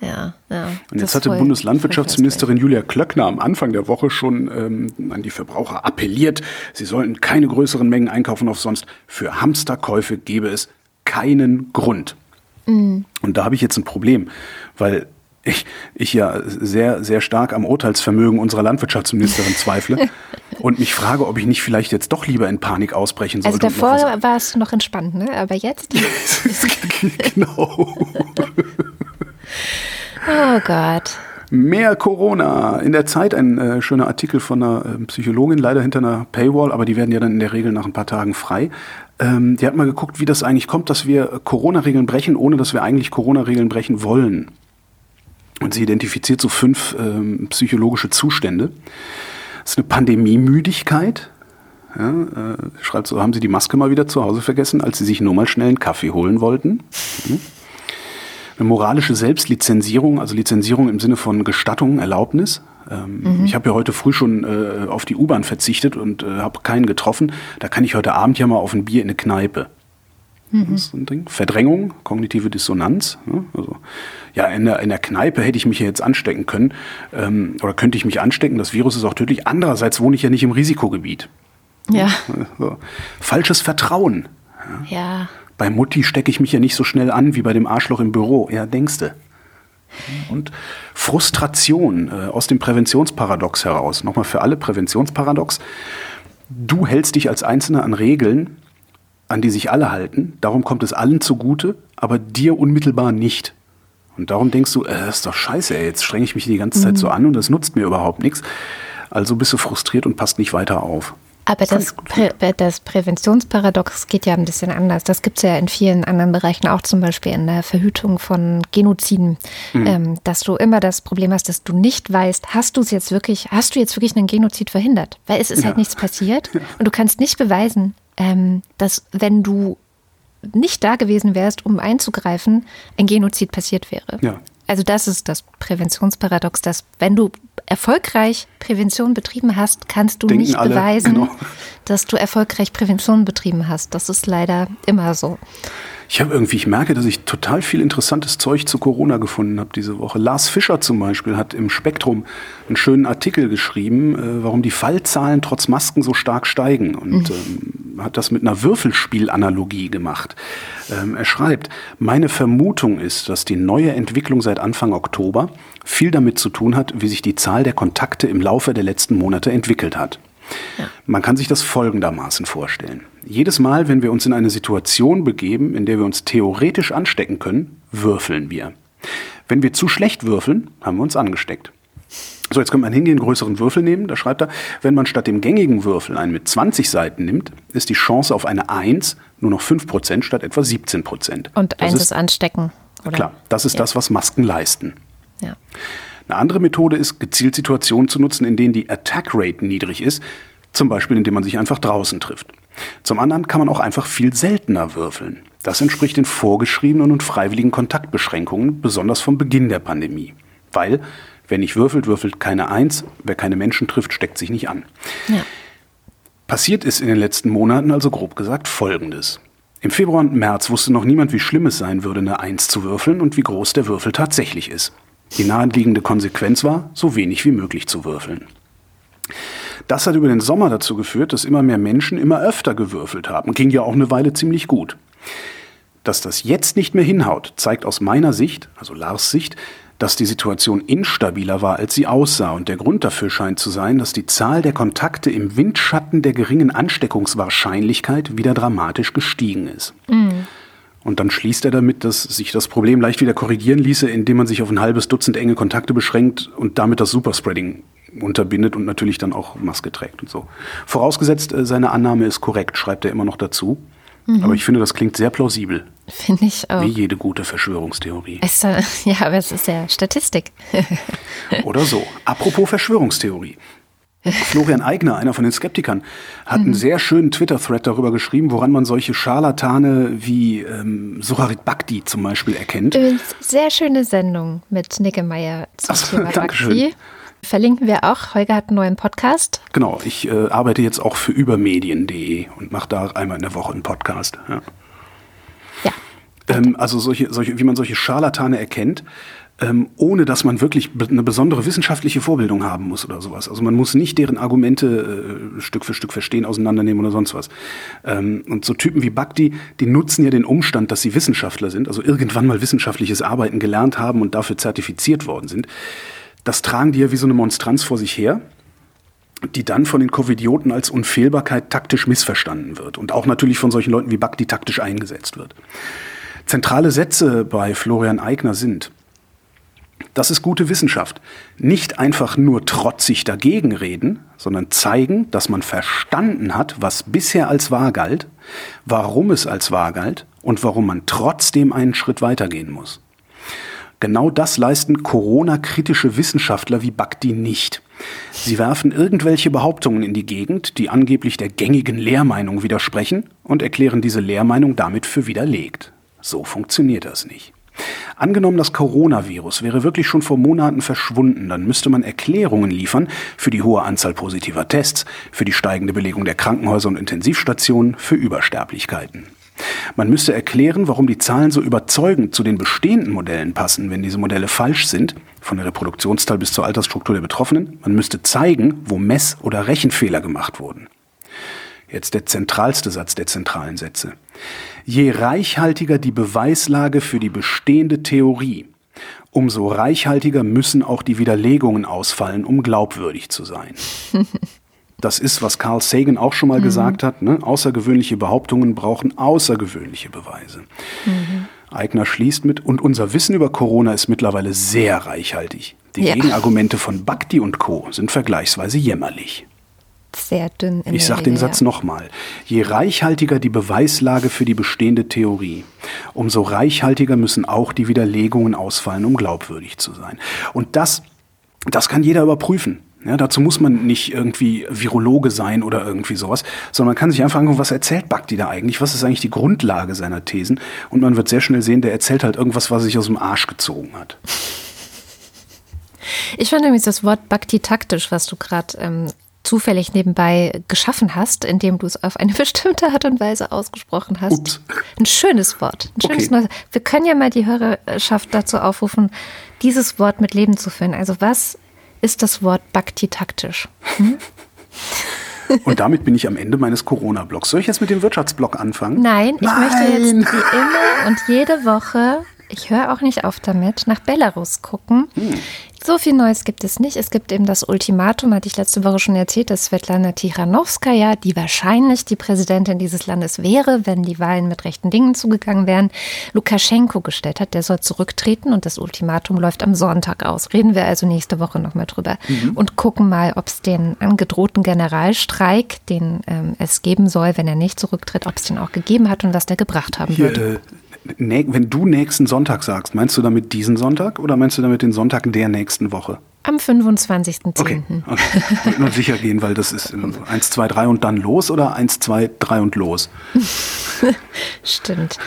Ja, ja. Und jetzt hatte Bundeslandwirtschaftsministerin Julia Klöckner am Anfang der Woche schon ähm, an die Verbraucher appelliert, sie sollten keine größeren Mengen einkaufen auf sonst. Für Hamsterkäufe gäbe es keinen Grund. Mhm. Und da habe ich jetzt ein Problem, weil ich, ich ja sehr, sehr stark am Urteilsvermögen unserer Landwirtschaftsministerin zweifle und mich frage, ob ich nicht vielleicht jetzt doch lieber in Panik ausbrechen sollte. Also davor war es noch entspannt, ne? Aber jetzt? genau. oh Gott. Mehr Corona. In der Zeit ein äh, schöner Artikel von einer äh, Psychologin, leider hinter einer Paywall, aber die werden ja dann in der Regel nach ein paar Tagen frei. Ähm, die hat mal geguckt, wie das eigentlich kommt, dass wir Corona-Regeln brechen, ohne dass wir eigentlich Corona-Regeln brechen wollen. Und sie identifiziert so fünf ähm, psychologische Zustände. Das ist eine Pandemiemüdigkeit. Ja, äh, schreibt so, haben Sie die Maske mal wieder zu Hause vergessen, als Sie sich nur mal schnell einen Kaffee holen wollten? Mhm. Eine moralische Selbstlizenzierung, also Lizenzierung im Sinne von Gestattung, Erlaubnis. Ähm, mhm. Ich habe ja heute früh schon äh, auf die U-Bahn verzichtet und äh, habe keinen getroffen. Da kann ich heute Abend ja mal auf ein Bier in eine Kneipe. Mhm. Das ist so ein Ding. Verdrängung, kognitive Dissonanz. Ne? Also, ja, in der, in der Kneipe hätte ich mich ja jetzt anstecken können ähm, oder könnte ich mich anstecken. Das Virus ist auch tödlich. Andererseits wohne ich ja nicht im Risikogebiet. Ja. So. Falsches Vertrauen. Ja. ja. Bei Mutti stecke ich mich ja nicht so schnell an wie bei dem Arschloch im Büro. Ja, denkste. Und Frustration äh, aus dem Präventionsparadox heraus. Nochmal für alle Präventionsparadox. Du hältst dich als Einzelner an Regeln, an die sich alle halten. Darum kommt es allen zugute, aber dir unmittelbar nicht. Und darum denkst du, äh, das ist doch scheiße, ey, jetzt strenge ich mich die ganze Zeit mhm. so an und das nutzt mir überhaupt nichts. Also bist du frustriert und passt nicht weiter auf. Aber das, Prä das Präventionsparadox geht ja ein bisschen anders. Das gibt es ja in vielen anderen Bereichen, auch zum Beispiel in der Verhütung von Genoziden, mhm. ähm, dass du immer das Problem hast, dass du nicht weißt, hast du es jetzt wirklich, hast du jetzt wirklich einen Genozid verhindert? Weil es ist ja. halt nichts passiert ja. und du kannst nicht beweisen, ähm, dass wenn du nicht da gewesen wärst, um einzugreifen, ein Genozid passiert wäre. Ja. Also das ist das Präventionsparadox, dass wenn du erfolgreich Prävention betrieben hast, kannst du Denken nicht alle, beweisen, genau. dass du erfolgreich Prävention betrieben hast. Das ist leider immer so. Ich habe irgendwie, ich merke, dass ich total viel interessantes Zeug zu Corona gefunden habe diese Woche. Lars Fischer zum Beispiel hat im Spektrum einen schönen Artikel geschrieben, äh, warum die Fallzahlen trotz Masken so stark steigen und mhm. ähm, hat das mit einer Würfelspielanalogie gemacht. Ähm, er schreibt, meine Vermutung ist, dass die neue Entwicklung seit Anfang Oktober viel damit zu tun hat, wie sich die Zahl der Kontakte im Laufe der letzten Monate entwickelt hat. Ja. Man kann sich das folgendermaßen vorstellen. Jedes Mal, wenn wir uns in eine Situation begeben, in der wir uns theoretisch anstecken können, würfeln wir. Wenn wir zu schlecht würfeln, haben wir uns angesteckt. So, jetzt könnte man hingehen, größeren Würfel nehmen. Da schreibt er, wenn man statt dem gängigen Würfel einen mit 20 Seiten nimmt, ist die Chance auf eine 1 nur noch 5% statt etwa 17%. Und eins ist, ist anstecken. Oder? Klar, das ist ja. das, was Masken leisten. Ja. Eine andere Methode ist, gezielt Situationen zu nutzen, in denen die Attack Rate niedrig ist, zum Beispiel indem man sich einfach draußen trifft. Zum anderen kann man auch einfach viel seltener würfeln. Das entspricht den vorgeschriebenen und freiwilligen Kontaktbeschränkungen, besonders vom Beginn der Pandemie. Weil, wer nicht würfelt, würfelt keine Eins, wer keine Menschen trifft, steckt sich nicht an. Ja. Passiert ist in den letzten Monaten also grob gesagt Folgendes. Im Februar und März wusste noch niemand, wie schlimm es sein würde, eine Eins zu würfeln und wie groß der Würfel tatsächlich ist. Die naheliegende Konsequenz war, so wenig wie möglich zu würfeln. Das hat über den Sommer dazu geführt, dass immer mehr Menschen immer öfter gewürfelt haben. Ging ja auch eine Weile ziemlich gut. Dass das jetzt nicht mehr hinhaut, zeigt aus meiner Sicht, also Lars Sicht, dass die Situation instabiler war, als sie aussah. Und der Grund dafür scheint zu sein, dass die Zahl der Kontakte im Windschatten der geringen Ansteckungswahrscheinlichkeit wieder dramatisch gestiegen ist. Mhm. Und dann schließt er damit, dass sich das Problem leicht wieder korrigieren ließe, indem man sich auf ein halbes Dutzend enge Kontakte beschränkt und damit das Superspreading unterbindet und natürlich dann auch Maske trägt und so. Vorausgesetzt, äh, seine Annahme ist korrekt, schreibt er immer noch dazu. Mhm. Aber ich finde, das klingt sehr plausibel. Finde ich auch. Wie jede gute Verschwörungstheorie. Es, äh, ja, aber es ist ja Statistik. Oder so. Apropos Verschwörungstheorie. Florian Eigner, einer von den Skeptikern, hat mhm. einen sehr schönen Twitter-Thread darüber geschrieben, woran man solche Scharlatane wie ähm, Suharit Bhakti zum Beispiel erkennt. Sehr schöne Sendung mit Nickemeyer zum Ach, Thema Dankeschön. Bhakti. Verlinken wir auch. Holger hat einen neuen Podcast. Genau, ich äh, arbeite jetzt auch für übermedien.de und mache da einmal in der Woche einen Podcast. Ja. ja ähm, also solche, solche, wie man solche Scharlatane erkennt, ähm, ohne dass man wirklich eine besondere wissenschaftliche Vorbildung haben muss oder sowas. Also man muss nicht deren Argumente äh, Stück für Stück verstehen, auseinandernehmen oder sonst was. Ähm, und so Typen wie Bhakti, die nutzen ja den Umstand, dass sie Wissenschaftler sind, also irgendwann mal wissenschaftliches Arbeiten gelernt haben und dafür zertifiziert worden sind. Das tragen die ja wie so eine Monstranz vor sich her die dann von den Covidioten als Unfehlbarkeit taktisch missverstanden wird und auch natürlich von solchen Leuten wie Bhakti taktisch eingesetzt wird. Zentrale Sätze bei Florian Eigner sind, das ist gute Wissenschaft. Nicht einfach nur trotzig dagegen reden, sondern zeigen, dass man verstanden hat, was bisher als wahr galt, warum es als wahr galt und warum man trotzdem einen Schritt weitergehen muss. Genau das leisten Corona-kritische Wissenschaftler wie Bhakti nicht. Sie werfen irgendwelche Behauptungen in die Gegend, die angeblich der gängigen Lehrmeinung widersprechen und erklären diese Lehrmeinung damit für widerlegt. So funktioniert das nicht. Angenommen, das Coronavirus wäre wirklich schon vor Monaten verschwunden, dann müsste man Erklärungen liefern für die hohe Anzahl positiver Tests, für die steigende Belegung der Krankenhäuser und Intensivstationen, für Übersterblichkeiten. Man müsste erklären, warum die Zahlen so überzeugend zu den bestehenden Modellen passen, wenn diese Modelle falsch sind, von der Reproduktionszahl bis zur Altersstruktur der Betroffenen. Man müsste zeigen, wo Mess- oder Rechenfehler gemacht wurden. Jetzt der zentralste Satz der zentralen Sätze. Je reichhaltiger die Beweislage für die bestehende Theorie, umso reichhaltiger müssen auch die Widerlegungen ausfallen, um glaubwürdig zu sein. Das ist, was Carl Sagan auch schon mal mhm. gesagt hat. Ne? Außergewöhnliche Behauptungen brauchen außergewöhnliche Beweise. Mhm. Eigner schließt mit, und unser Wissen über Corona ist mittlerweile sehr reichhaltig. Die ja. Gegenargumente von Bhakti und Co. sind vergleichsweise jämmerlich. Sehr dünn. In ich sage den Satz nochmal. Je reichhaltiger die Beweislage für die bestehende Theorie, umso reichhaltiger müssen auch die Widerlegungen ausfallen, um glaubwürdig zu sein. Und das, das kann jeder überprüfen. Ja, dazu muss man nicht irgendwie Virologe sein oder irgendwie sowas, sondern man kann sich einfach angucken, was erzählt Bhakti da eigentlich, was ist eigentlich die Grundlage seiner Thesen und man wird sehr schnell sehen, der erzählt halt irgendwas, was er sich aus dem Arsch gezogen hat. Ich fand übrigens das Wort Bhakti taktisch, was du gerade ähm, zufällig nebenbei geschaffen hast, indem du es auf eine bestimmte Art und Weise ausgesprochen hast. Ups. Ein schönes Wort. Ein schönes okay. Wir können ja mal die Hörerschaft dazu aufrufen, dieses Wort mit Leben zu füllen. Also was ist das Wort Bhakti taktisch. Hm? Und damit bin ich am Ende meines Corona-Blogs. Soll ich jetzt mit dem Wirtschaftsblog anfangen? Nein, ich Nein. möchte jetzt wie immer und jede Woche ich höre auch nicht auf damit, nach Belarus gucken. Hm. So viel Neues gibt es nicht. Es gibt eben das Ultimatum, hatte ich letzte Woche schon erzählt, dass Svetlana Tichanowskaja, die wahrscheinlich die Präsidentin dieses Landes wäre, wenn die Wahlen mit rechten Dingen zugegangen wären, Lukaschenko gestellt hat. Der soll zurücktreten und das Ultimatum läuft am Sonntag aus. Reden wir also nächste Woche nochmal drüber mhm. und gucken mal, ob es den angedrohten Generalstreik, den ähm, es geben soll, wenn er nicht zurücktritt, ob es den auch gegeben hat und was der gebracht haben Hier, wird. Äh, wenn du nächsten Sonntag sagst, meinst du damit diesen Sonntag oder meinst du damit den Sonntag der nächsten Woche? Am 25.10. Okay, okay. Ich nur sicher gehen, weil das ist 1, 2, 3 und dann los oder 1, 2, 3 und los? Stimmt.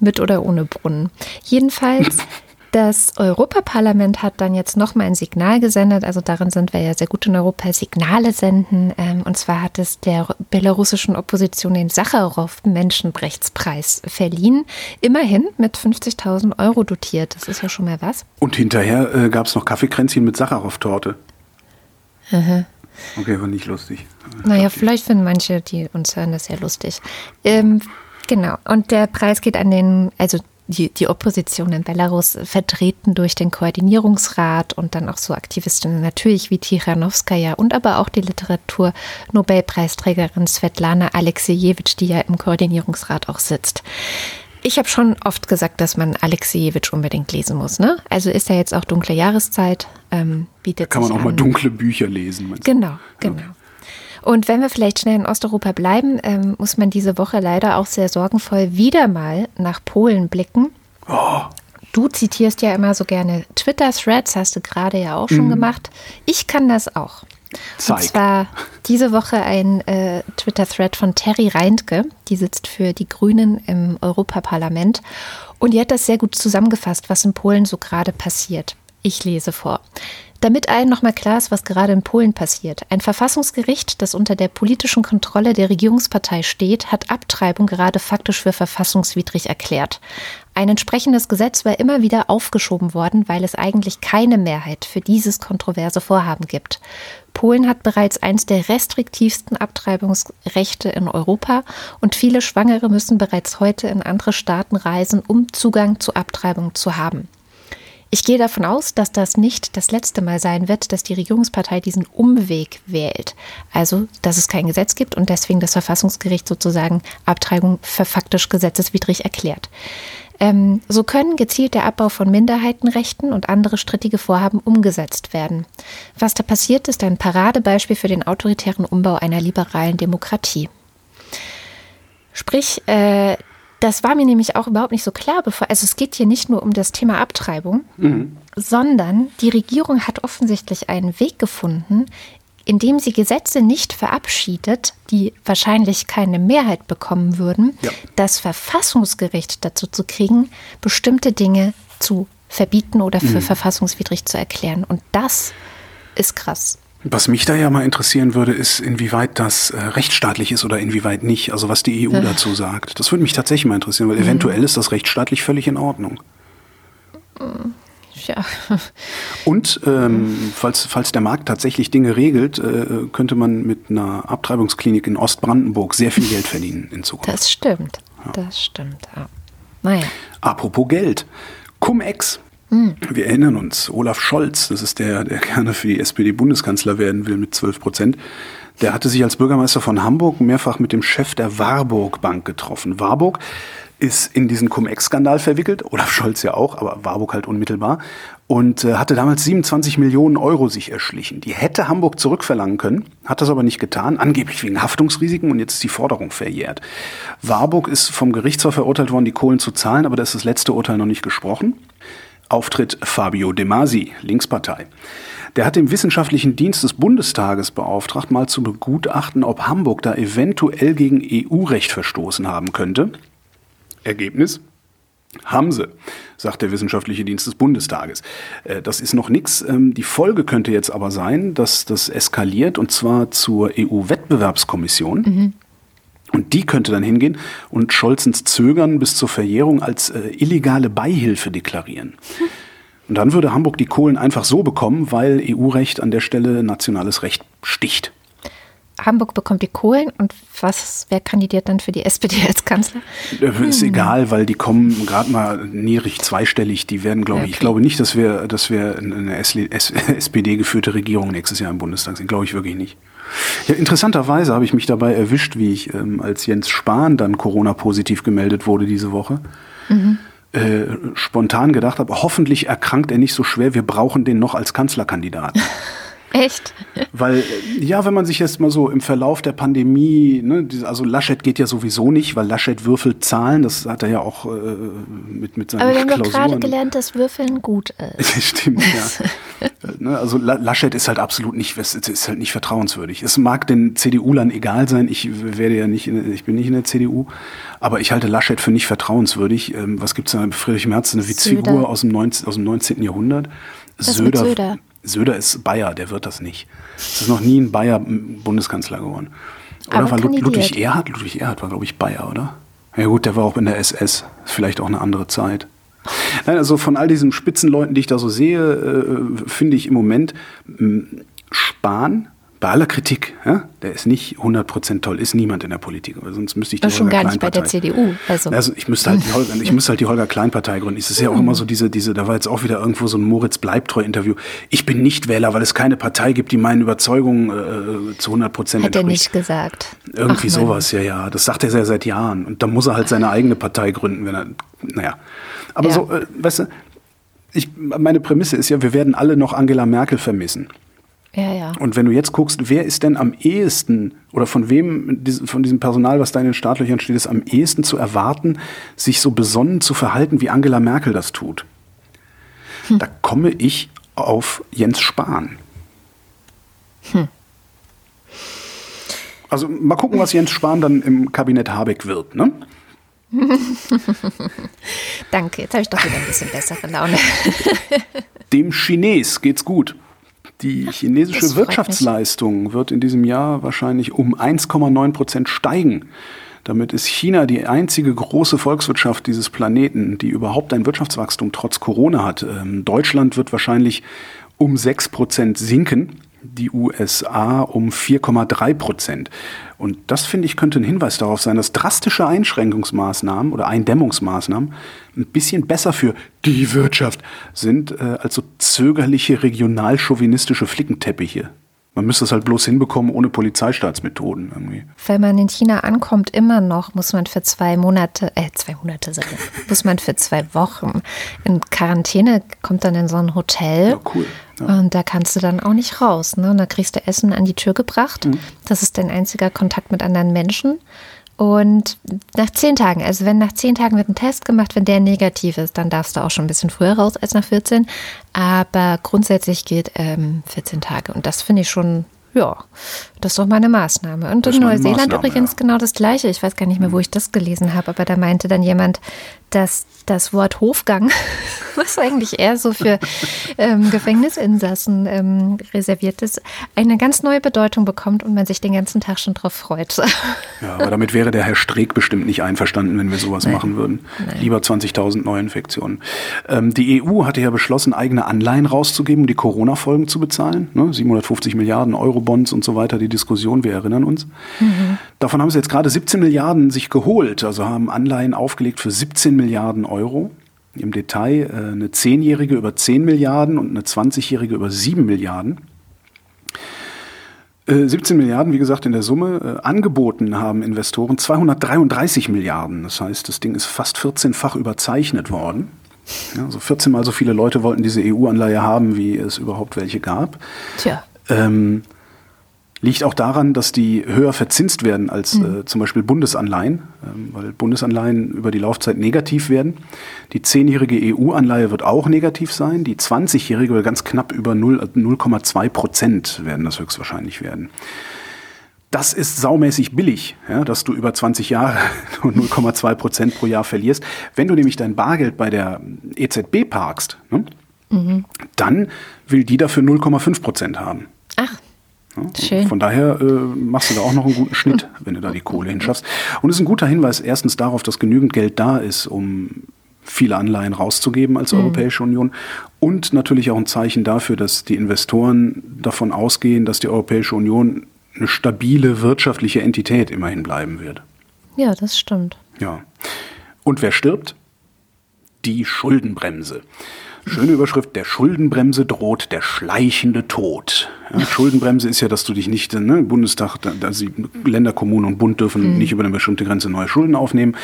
Mit oder ohne Brunnen. Jedenfalls Das Europaparlament hat dann jetzt nochmal ein Signal gesendet, also darin sind wir ja sehr gut in Europa, Signale senden. Ähm, und zwar hat es der belarussischen Opposition den Sacharow-Menschenrechtspreis verliehen. Immerhin mit 50.000 Euro dotiert. Das ist ja schon mal was. Und hinterher äh, gab es noch Kaffeekränzchen mit Sacharow-Torte. Mhm. Okay, war nicht lustig. Naja, vielleicht finden manche, die uns hören, das sehr lustig. Ähm, genau. Und der Preis geht an den, also die, die Opposition in Belarus vertreten durch den Koordinierungsrat und dann auch so Aktivistinnen natürlich wie Tichanowskaja und aber auch die Literatur-Nobelpreisträgerin Svetlana Alexejewitsch, die ja im Koordinierungsrat auch sitzt. Ich habe schon oft gesagt, dass man Alexejewitsch unbedingt lesen muss. Ne? Also ist ja jetzt auch dunkle Jahreszeit. Ähm, bietet da kann man auch an. mal dunkle Bücher lesen. Genau, genau. Und wenn wir vielleicht schnell in Osteuropa bleiben, ähm, muss man diese Woche leider auch sehr sorgenvoll wieder mal nach Polen blicken. Oh. Du zitierst ja immer so gerne Twitter-Threads, hast du gerade ja auch schon mm. gemacht. Ich kann das auch. Zeig. Und zwar diese Woche ein äh, Twitter-Thread von Terry Reintke, die sitzt für die Grünen im Europaparlament. Und die hat das sehr gut zusammengefasst, was in Polen so gerade passiert. Ich lese vor. Damit allen nochmal klar ist, was gerade in Polen passiert. Ein Verfassungsgericht, das unter der politischen Kontrolle der Regierungspartei steht, hat Abtreibung gerade faktisch für verfassungswidrig erklärt. Ein entsprechendes Gesetz war immer wieder aufgeschoben worden, weil es eigentlich keine Mehrheit für dieses kontroverse Vorhaben gibt. Polen hat bereits eins der restriktivsten Abtreibungsrechte in Europa und viele Schwangere müssen bereits heute in andere Staaten reisen, um Zugang zu Abtreibung zu haben. Ich gehe davon aus, dass das nicht das letzte Mal sein wird, dass die Regierungspartei diesen Umweg wählt. Also, dass es kein Gesetz gibt und deswegen das Verfassungsgericht sozusagen Abtreibung für faktisch gesetzeswidrig erklärt. Ähm, so können gezielt der Abbau von Minderheitenrechten und andere strittige Vorhaben umgesetzt werden. Was da passiert, ist ein Paradebeispiel für den autoritären Umbau einer liberalen Demokratie. Sprich, äh, das war mir nämlich auch überhaupt nicht so klar, bevor. Also es geht hier nicht nur um das Thema Abtreibung, mhm. sondern die Regierung hat offensichtlich einen Weg gefunden, indem sie Gesetze nicht verabschiedet, die wahrscheinlich keine Mehrheit bekommen würden, Ja. das Verfassungsgericht dazu zu kriegen, bestimmte Dinge zu verbieten oder für verfassungswidrig zu erklären. Und das ist krass. Was mich da ja mal interessieren würde, ist, inwieweit das äh, rechtsstaatlich ist oder inwieweit nicht. Also was die EU dazu sagt. Das würde mich tatsächlich mal interessieren, weil eventuell ist das rechtsstaatlich völlig in Ordnung. Ja. Und ähm, falls, falls der Markt tatsächlich Dinge regelt, äh, könnte man mit einer Abtreibungsklinik in Ostbrandenburg sehr viel Geld verdienen in Zukunft. Das stimmt. Das stimmt. Ja. Naja. Apropos Geld. Cum-Ex. Wir erinnern uns, Olaf Scholz, das ist der, der gerne für die SPD Bundeskanzler werden will mit 12 Prozent, der hatte sich als Bürgermeister von Hamburg mehrfach mit dem Chef der Warburg Bank getroffen. Warburg ist in diesen Cum-Ex-Skandal verwickelt, Olaf Scholz ja auch, aber Warburg halt unmittelbar, und äh, hatte damals 27 Millionen Euro sich erschlichen. Die hätte Hamburg zurückverlangen können, hat das aber nicht getan, angeblich wegen Haftungsrisiken und jetzt ist die Forderung verjährt. Warburg ist vom Gerichtshof verurteilt worden, die Kohlen zu zahlen, aber da ist das letzte Urteil noch nicht gesprochen. Auftritt Fabio De Masi, Linkspartei. Der hat den wissenschaftlichen Dienst des Bundestages beauftragt, mal zu begutachten, ob Hamburg da eventuell gegen EU-Recht verstoßen haben könnte. Ergebnis? Haben sie, sagt der wissenschaftliche Dienst des Bundestages. Äh, Das ist noch nichts. Die Folge könnte jetzt aber sein, dass das eskaliert und zwar zur EU-Wettbewerbskommission. Und die könnte dann hingehen und Scholzens Zögern bis zur Verjährung als äh, illegale Beihilfe deklarieren. Und dann würde Hamburg die Kohlen einfach so bekommen, weil EU-Recht an der Stelle nationales Recht sticht. Hamburg bekommt die Kohlen und was, wer kandidiert dann für die SPD als Kanzler? Äh, Ist egal, weil die kommen gerade mal niedrig zweistellig. Die werden, glaube ich, ich Okay. glaube nicht, dass wir, dass wir eine SPD-geführte Regierung nächstes Jahr im Bundestag sind. Glaube ich wirklich nicht. Ja, interessanterweise habe ich mich dabei erwischt, wie ich, ähm, als Jens Spahn dann Corona-positiv gemeldet wurde diese Woche, äh, spontan gedacht habe, hoffentlich erkrankt er nicht so schwer, wir brauchen den noch als Kanzlerkandidaten. Echt? Weil, ja, wenn man sich jetzt mal so im Verlauf der Pandemie, ne, also Laschet geht ja sowieso nicht, weil Laschet würfelt Zahlen, das hat er ja auch äh, mit, mit seinen Aber wir haben Klausuren. gerade gelernt, dass Würfeln gut ist. Stimmt, ja. Ne, also La- Laschet ist halt absolut nicht, ist halt nicht vertrauenswürdig. Es mag den CDU-Lern egal sein, ich werde ja nicht, in, ich bin nicht in der CDU, aber ich halte Laschet für nicht vertrauenswürdig. Ähm, was gibt's da? Friedrich Merz, eine Witzfigur Söder. aus dem, 19, aus dem 19. Jahrhundert. mit Söder? Söder ist Bayer, der wird das nicht. Es ist noch nie ein Bayer Bundeskanzler geworden. Oder Aber war kandidiert. Ludwig Erhard? Ludwig Erhard war, glaube ich, Bayer, oder? Ja gut, der war auch in der SS. Vielleicht auch eine andere Zeit. Nein, also von all diesen Spitzenleuten, die ich da so sehe, äh, finde ich im Moment mh, Spahn, bei aller Kritik, ja, der ist nicht 100% toll, ist niemand in der Politik, sonst müsste ich die Und schon Holger gar nicht bei der Klein-Partei- CDU. Also, also ich müsste halt die Holger, ich müsste halt die Holger Klein-Partei gründen. Es ist ja auch immer so diese, diese, da war jetzt auch wieder irgendwo so ein Moritz Bleibtreu-Interview. Ich bin nicht Wähler, weil es keine Partei gibt, die meinen Überzeugungen äh, zu 100 Prozent hat er entspricht. nicht gesagt. Irgendwie Ach, sowas, ja, ja. Das sagt er ja seit Jahren. Und da muss er halt seine eigene Partei gründen, wenn er, naja. Aber Ja. so, äh, weißt du, ich, meine Prämisse ist ja, wir werden alle noch Angela Merkel vermissen. Ja, ja. Und wenn du jetzt guckst, wer ist denn am ehesten oder von wem von diesem Personal, was da in den Startlöchern steht, ist am ehesten zu erwarten, sich so besonnen zu verhalten, wie Angela Merkel das tut? Da komme ich auf Jens Spahn. Also mal gucken, was Jens Spahn dann im Kabinett Habeck wird. Ne? Danke, jetzt habe ich doch wieder ein bisschen bessere Laune. Dem Chines geht's gut. Die chinesische Das. Wirtschaftsleistung wird in diesem Jahr wahrscheinlich um 1,9 Prozent steigen. Damit ist China die einzige große Volkswirtschaft dieses Planeten, die überhaupt ein Wirtschaftswachstum trotz Corona hat. Ähm, Deutschland wird wahrscheinlich um 6 Prozent sinken, die USA um 4,3 Prozent. Und das, finde ich, könnte ein Hinweis darauf sein, dass drastische Einschränkungsmaßnahmen oder Eindämmungsmaßnahmen ein bisschen besser für die Wirtschaft sind, äh, als so zögerliche regionalchauvinistische Flickenteppiche. Man müsste es halt bloß hinbekommen ohne Polizeistaatsmethoden irgendwie. Wenn man in China ankommt, immer noch muss man für zwei Monate, äh, zwei Monate, sag ich, muss man für zwei Wochen in Quarantäne, kommt dann in so ein Hotel. Ja, cool. Ja. Und da kannst du dann auch nicht raus. Ne? Und da kriegst du Essen an die Tür gebracht. Mhm. Das ist dein einziger Kontakt mit anderen Menschen. Und nach zehn Tagen, also wenn nach zehn Tagen wird ein Test gemacht, wenn der negativ ist, dann darfst du auch schon ein bisschen früher raus als nach 14. Aber grundsätzlich gilt ähm, 14 Tage. Und das finde ich schon ja, das ist doch mal eine Maßnahme. Und Das in Neuseeland übrigens ja. genau das Gleiche. Ich weiß gar nicht mehr, wo ich das gelesen habe, aber da meinte dann jemand, dass das Wort Hofgang, was eigentlich eher so für ähm, Gefängnisinsassen ähm, reserviert ist, eine ganz neue Bedeutung bekommt und man sich den ganzen Tag schon drauf freut. Ja, aber damit wäre der Herr Streeck bestimmt nicht einverstanden, wenn wir sowas machen würden. Lieber 20.000 Neuinfektionen. Ähm, die EU hatte ja beschlossen, eigene Anleihen rauszugeben, um die Corona-Folgen zu bezahlen. Ne? 750 Milliarden Euro-Bonds und so weiter, die Diskussion, wir erinnern uns. Davon haben sie jetzt gerade 17 Milliarden sich geholt, also haben Anleihen aufgelegt für 17 Milliarden Euro. Im Detail äh, eine 10-jährige über 10 Milliarden und eine 20-jährige über 7 Milliarden. Äh, 17 Milliarden, wie gesagt, in der Summe. Äh, angeboten haben Investoren 233 Milliarden. Das heißt, das Ding ist fast 14-fach überzeichnet worden. Ja, also 14 mal so viele Leute wollten diese EU-Anleihe haben, wie es überhaupt welche gab. Tja, Ähm, liegt auch daran, dass die höher verzinst werden als äh, zum Beispiel Bundesanleihen, ähm, weil Bundesanleihen über die Laufzeit negativ werden. Die zehnjährige EU-Anleihe wird auch negativ sein. Die 20-jährige wird ganz knapp über 0, äh, 0,2 Prozent werden das höchstwahrscheinlich werden. Das ist saumäßig billig, ja, dass du über 20 Jahre nur 0,2 Prozent pro Jahr verlierst. Wenn du nämlich dein Bargeld bei der EZB parkst, ne, dann will die dafür 0,5 Prozent haben. ach, Schön. Von daher äh, machst du da auch noch einen guten Schnitt, wenn du da die Kohle hinschaffst. Und es ist ein guter Hinweis erstens darauf, dass genügend Geld da ist, um viele Anleihen rauszugeben als Europäische Union. Und natürlich auch ein Zeichen dafür, dass die Investoren davon ausgehen, dass die Europäische Union eine stabile wirtschaftliche Entität immerhin bleiben wird. ja, das stimmt. Ja. Und wer stirbt? Die Schuldenbremse. Schöne Überschrift, der Schuldenbremse droht der schleichende Tod. Ja, Schuldenbremse ist ja, dass du dich nicht, ne, Bundestag, sie, Länder, Kommunen und Bund dürfen nicht über eine bestimmte Grenze neue Schulden aufnehmen.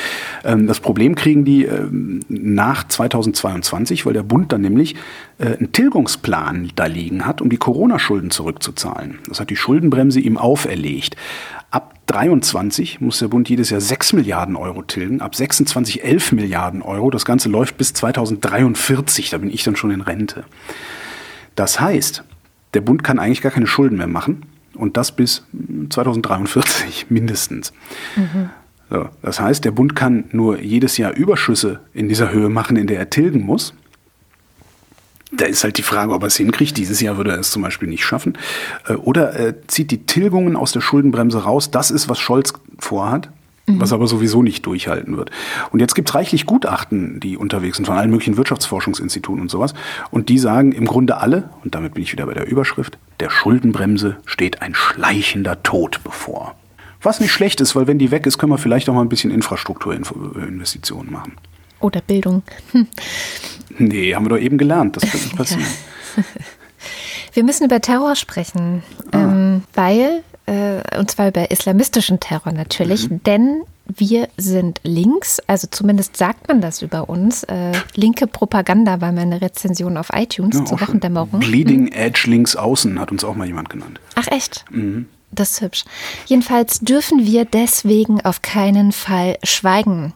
Ähm, das Problem kriegen die ähm, nach 2022, weil der Bund dann nämlich äh, einen Tilgungsplan da liegen hat, um die Corona-Schulden zurückzuzahlen. Das hat die Schuldenbremse ihm auferlegt. Ab 23 muss der Bund jedes Jahr 6 Milliarden Euro tilgen, ab 26 11 Milliarden Euro. Das Ganze läuft bis 2043, da bin ich dann schon in Rente. Das heißt, der Bund kann eigentlich gar keine Schulden mehr machen und das bis 2043 mindestens. So, das heißt, der Bund kann nur jedes Jahr Überschüsse in dieser Höhe machen, in der er tilgen muss. Da ist halt die Frage, ob er es hinkriegt. Dieses Jahr würde er es zum Beispiel nicht schaffen. Äh, Oder er zieht die Tilgungen aus der Schuldenbremse raus. Das ist, was Scholz vorhat, was aber sowieso nicht durchhalten wird. Und jetzt gibt es reichlich Gutachten, die unterwegs sind, von allen möglichen Wirtschaftsforschungsinstituten und sowas. Und die sagen im Grunde alle, und damit bin ich wieder bei der Überschrift, der Schuldenbremse steht ein schleichender Tod bevor. Was nicht schlecht ist, weil wenn die weg ist, können wir vielleicht auch mal ein bisschen Infrastrukturinvestitionen machen. Oder Bildung. Hm. Nee, haben wir doch eben gelernt. Das wird nicht passieren. Wir müssen über Terror sprechen, ähm, weil, äh, und zwar über islamistischen Terror natürlich, denn wir sind links, also zumindest sagt man das über uns. Äh, linke Propaganda war meine Rezension auf iTunes Ja, zur. Wochendämmerung. Bleeding Edge links außen hat uns auch mal jemand genannt. Ach echt? Das ist hübsch. Jedenfalls dürfen wir deswegen auf keinen Fall schweigen.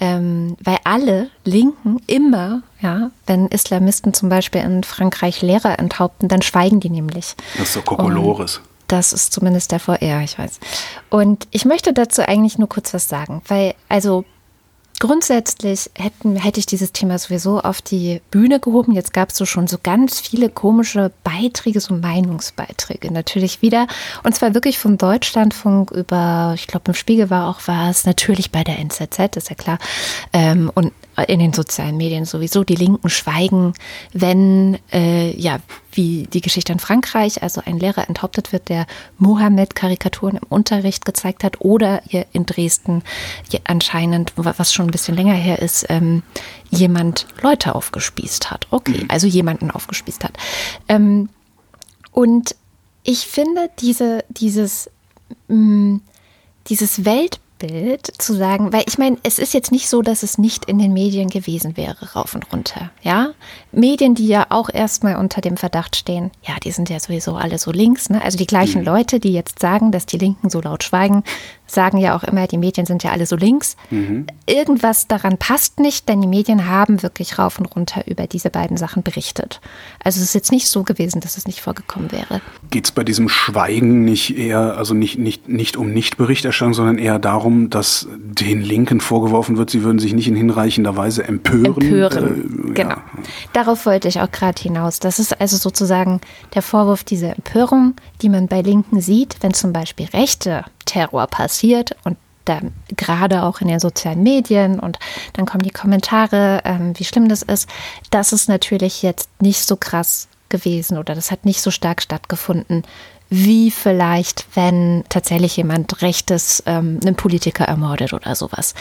Ähm, weil alle Linken immer, ja, wenn Islamisten zum Beispiel in Frankreich Lehrer enthaupten, dann schweigen die nämlich. Das ist so Kokolores. Das ist zumindest der VR, ich weiß. Und ich möchte dazu eigentlich nur kurz was sagen, weil, also grundsätzlich hätten, hätte ich dieses Thema sowieso auf die Bühne gehoben. Jetzt gab es so schon so ganz viele komische Beiträge, so Meinungsbeiträge natürlich wieder. Und zwar wirklich vom Deutschlandfunk über, ich glaube im Spiegel war auch was, natürlich bei der NZZ, ist ja klar. Ähm, und in den sozialen Medien sowieso. Die Linken schweigen, wenn, äh, ja, wie die Geschichte in Frankreich, also ein Lehrer enthauptet wird, der Mohammed-Karikaturen im Unterricht gezeigt hat oder hier in Dresden ja, anscheinend, was schon ein bisschen länger her ist, ähm, jemand Leute aufgespießt hat. Okay, also jemanden aufgespießt hat. Ähm, und ich finde diese, dieses, mh, dieses Weltbild, Bild zu sagen, weil ich meine, es ist jetzt nicht so, dass es nicht in den Medien gewesen wäre, rauf und runter. Ja, Medien, die ja auch erstmal unter dem Verdacht stehen, ja, die sind ja sowieso alle so links. Ne? Also die gleichen mhm. Leute, die jetzt sagen, dass die Linken so laut schweigen, sagen ja auch immer, die Medien sind ja alle so links. Mhm. Irgendwas daran passt nicht, denn die Medien haben wirklich rauf und runter über diese beiden Sachen berichtet. Also es ist jetzt nicht so gewesen, dass es nicht vorgekommen wäre. Geht es bei diesem Schweigen nicht eher, also nicht, nicht, nicht um Nichtberichterstattung, sondern eher darum, dass den Linken vorgeworfen wird, sie würden sich nicht in hinreichender Weise empören? Empören, äh, genau. Ja. Darauf wollte ich auch gerade hinaus. Das ist also sozusagen der Vorwurf dieser Empörung, die man bei Linken sieht, wenn zum Beispiel Rechte Terror passiert und dann gerade auch in den sozialen Medien und dann kommen die Kommentare, ähm, wie schlimm das ist. Das ist natürlich jetzt nicht so krass gewesen oder das hat nicht so stark stattgefunden wie vielleicht, wenn tatsächlich jemand Rechtes ähm, einen Politiker ermordet oder sowas.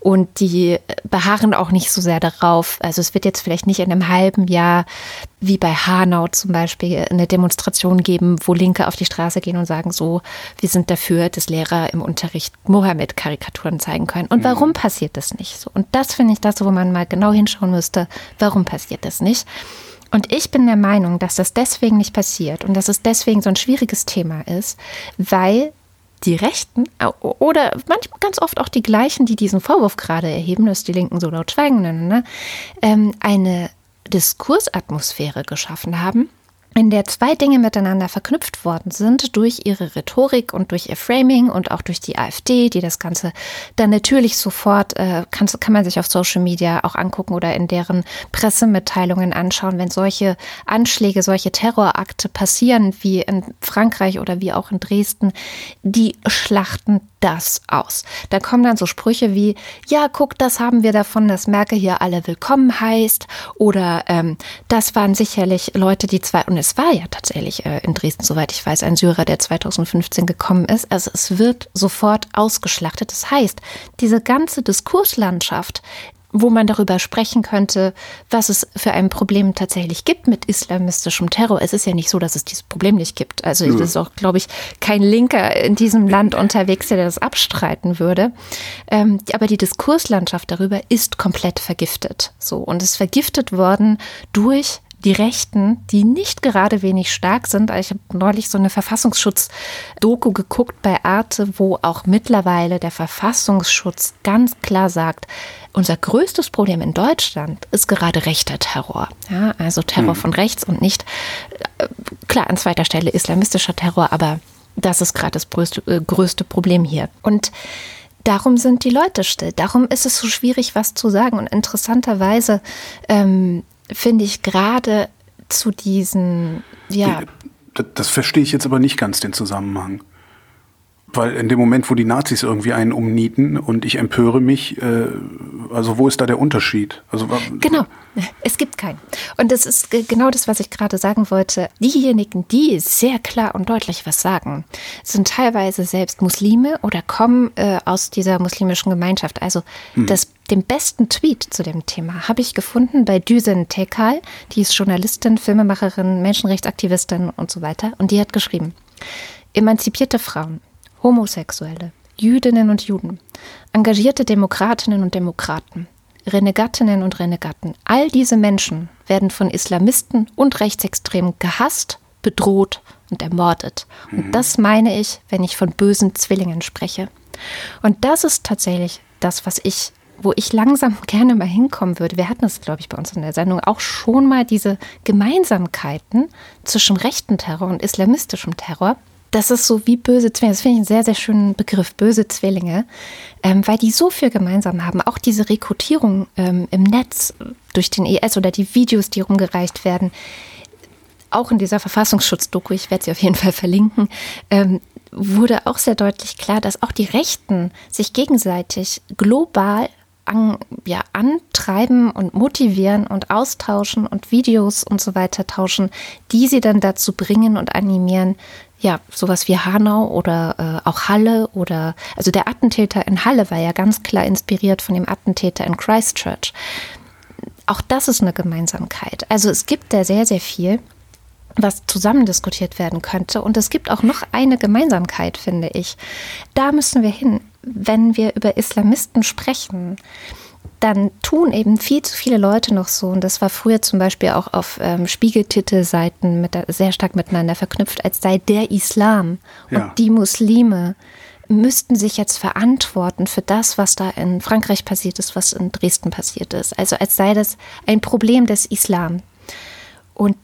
Und die beharren auch nicht so sehr darauf. Also es wird jetzt vielleicht nicht in einem halben Jahr, wie bei Hanau zum Beispiel, eine Demonstration geben, wo Linke auf die Straße gehen und sagen so, wir sind dafür, dass Lehrer im Unterricht Mohammed-Karikaturen zeigen können. Und warum mhm. passiert das nicht so? Und das finde ich das, wo man mal genau hinschauen müsste, warum passiert das nicht? Und ich bin der Meinung, dass das deswegen nicht passiert und dass es deswegen so ein schwieriges Thema ist, weil die Rechten oder manchmal ganz oft auch die gleichen, die diesen Vorwurf gerade erheben, dass die Linken so laut schweigen, ne, ne, ne ähm, eine Diskursatmosphäre geschaffen haben, in der zwei Dinge miteinander verknüpft worden sind durch ihre Rhetorik und durch ihr Framing und auch durch die AfD, die das Ganze dann natürlich sofort, äh, kann, kann man sich auf Social Media auch angucken oder in deren Pressemitteilungen anschauen, wenn solche Anschläge, solche Terrorakte passieren, wie in Frankreich oder wie auch in Dresden, die schlachten das aus. Da kommen dann so Sprüche wie, ja, guck, das haben wir davon, dass Merkel hier alle willkommen heißt. Oder ähm, das waren sicherlich Leute, die zwei, und es war ja tatsächlich äh, in Dresden, soweit ich weiß, ein Syrer, der 2015 gekommen ist. Also es wird sofort ausgeschlachtet. Das heißt, diese ganze Diskurslandschaft wo man darüber sprechen könnte, was es für ein Problem tatsächlich gibt mit islamistischem Terror. Es ist ja nicht so, dass es dieses Problem nicht gibt. Also es ist auch, glaube ich, kein Linker in diesem Land unterwegs, der das abstreiten würde. Ähm, aber die Diskurslandschaft darüber ist komplett vergiftet. So und ist vergiftet worden durch die Rechten, die nicht gerade wenig stark sind. Ich habe neulich so eine Verfassungsschutz-Doku geguckt bei Arte, wo auch mittlerweile der Verfassungsschutz ganz klar sagt, unser größtes Problem in Deutschland ist gerade rechter Terror. Ja, also Terror mhm. von rechts und nicht, äh, klar, an zweiter Stelle islamistischer Terror, aber das ist gerade das größte, äh, größte Problem hier. Und Darum sind die Leute still. Darum ist es so schwierig, was zu sagen. Und interessanterweise ähm, finde ich gerade zu diesen, ja. Das, verstehe ich jetzt aber nicht ganz den Zusammenhang. Weil in dem Moment, wo die Nazis irgendwie einen umnieten und ich empöre mich, äh, also wo ist da der Unterschied? Also, genau, es gibt keinen. Und das ist genau das, was ich gerade sagen wollte. Diejenigen, die sehr klar und deutlich was sagen, sind teilweise selbst Muslime oder kommen äh, aus dieser muslimischen Gemeinschaft. Also hm. das den besten Tweet zu dem Thema habe ich gefunden bei Düsen Tekal. Die ist Journalistin, Filmemacherin, Menschenrechtsaktivistin und so weiter. Und die hat geschrieben, emanzipierte Frauen Homosexuelle, Jüdinnen und Juden, engagierte Demokratinnen und Demokraten, Renegatinnen und Renegaten, all diese Menschen werden von Islamisten und Rechtsextremen gehasst, bedroht und ermordet. Und mhm. das meine ich, wenn ich von bösen Zwillingen spreche. Und das ist tatsächlich das, was ich, wo ich langsam gerne mal hinkommen würde. Wir hatten es, glaube ich, bei uns in der Sendung auch schon mal diese Gemeinsamkeiten zwischen rechten Terror und islamistischem Terror das ist so wie böse Zwillinge. Das finde ich einen sehr, sehr schönen Begriff, böse Zwillinge, ähm, weil die so viel gemeinsam haben. Auch diese Rekrutierung ähm, im Netz durch den ES oder die Videos, die rumgereicht werden. Auch in dieser Verfassungsschutzdoku, ich werde sie auf jeden Fall verlinken, ähm, wurde auch sehr deutlich klar, dass auch die Rechten sich gegenseitig global an, ja, antreiben und motivieren und austauschen und Videos und so weiter tauschen, die sie dann dazu bringen und animieren, ja, sowas wie Hanau oder äh, auch Halle oder, also der Attentäter in Halle war ja ganz klar inspiriert von dem Attentäter in Christchurch. Auch das ist eine Gemeinsamkeit. Also es gibt da sehr, sehr viel, was zusammen diskutiert werden könnte. Und es gibt auch noch eine Gemeinsamkeit, finde ich. Da müssen wir hin. Wenn wir über Islamisten sprechen, dann tun eben viel zu viele Leute noch so, und das war früher zum Beispiel auch auf ähm, Spiegeltitelseiten mit, sehr stark miteinander verknüpft, als sei der Islam ja. und die Muslime müssten sich jetzt verantworten für das, was da in Frankreich passiert ist, was in Dresden passiert ist. Also als sei das ein Problem des Islam. Und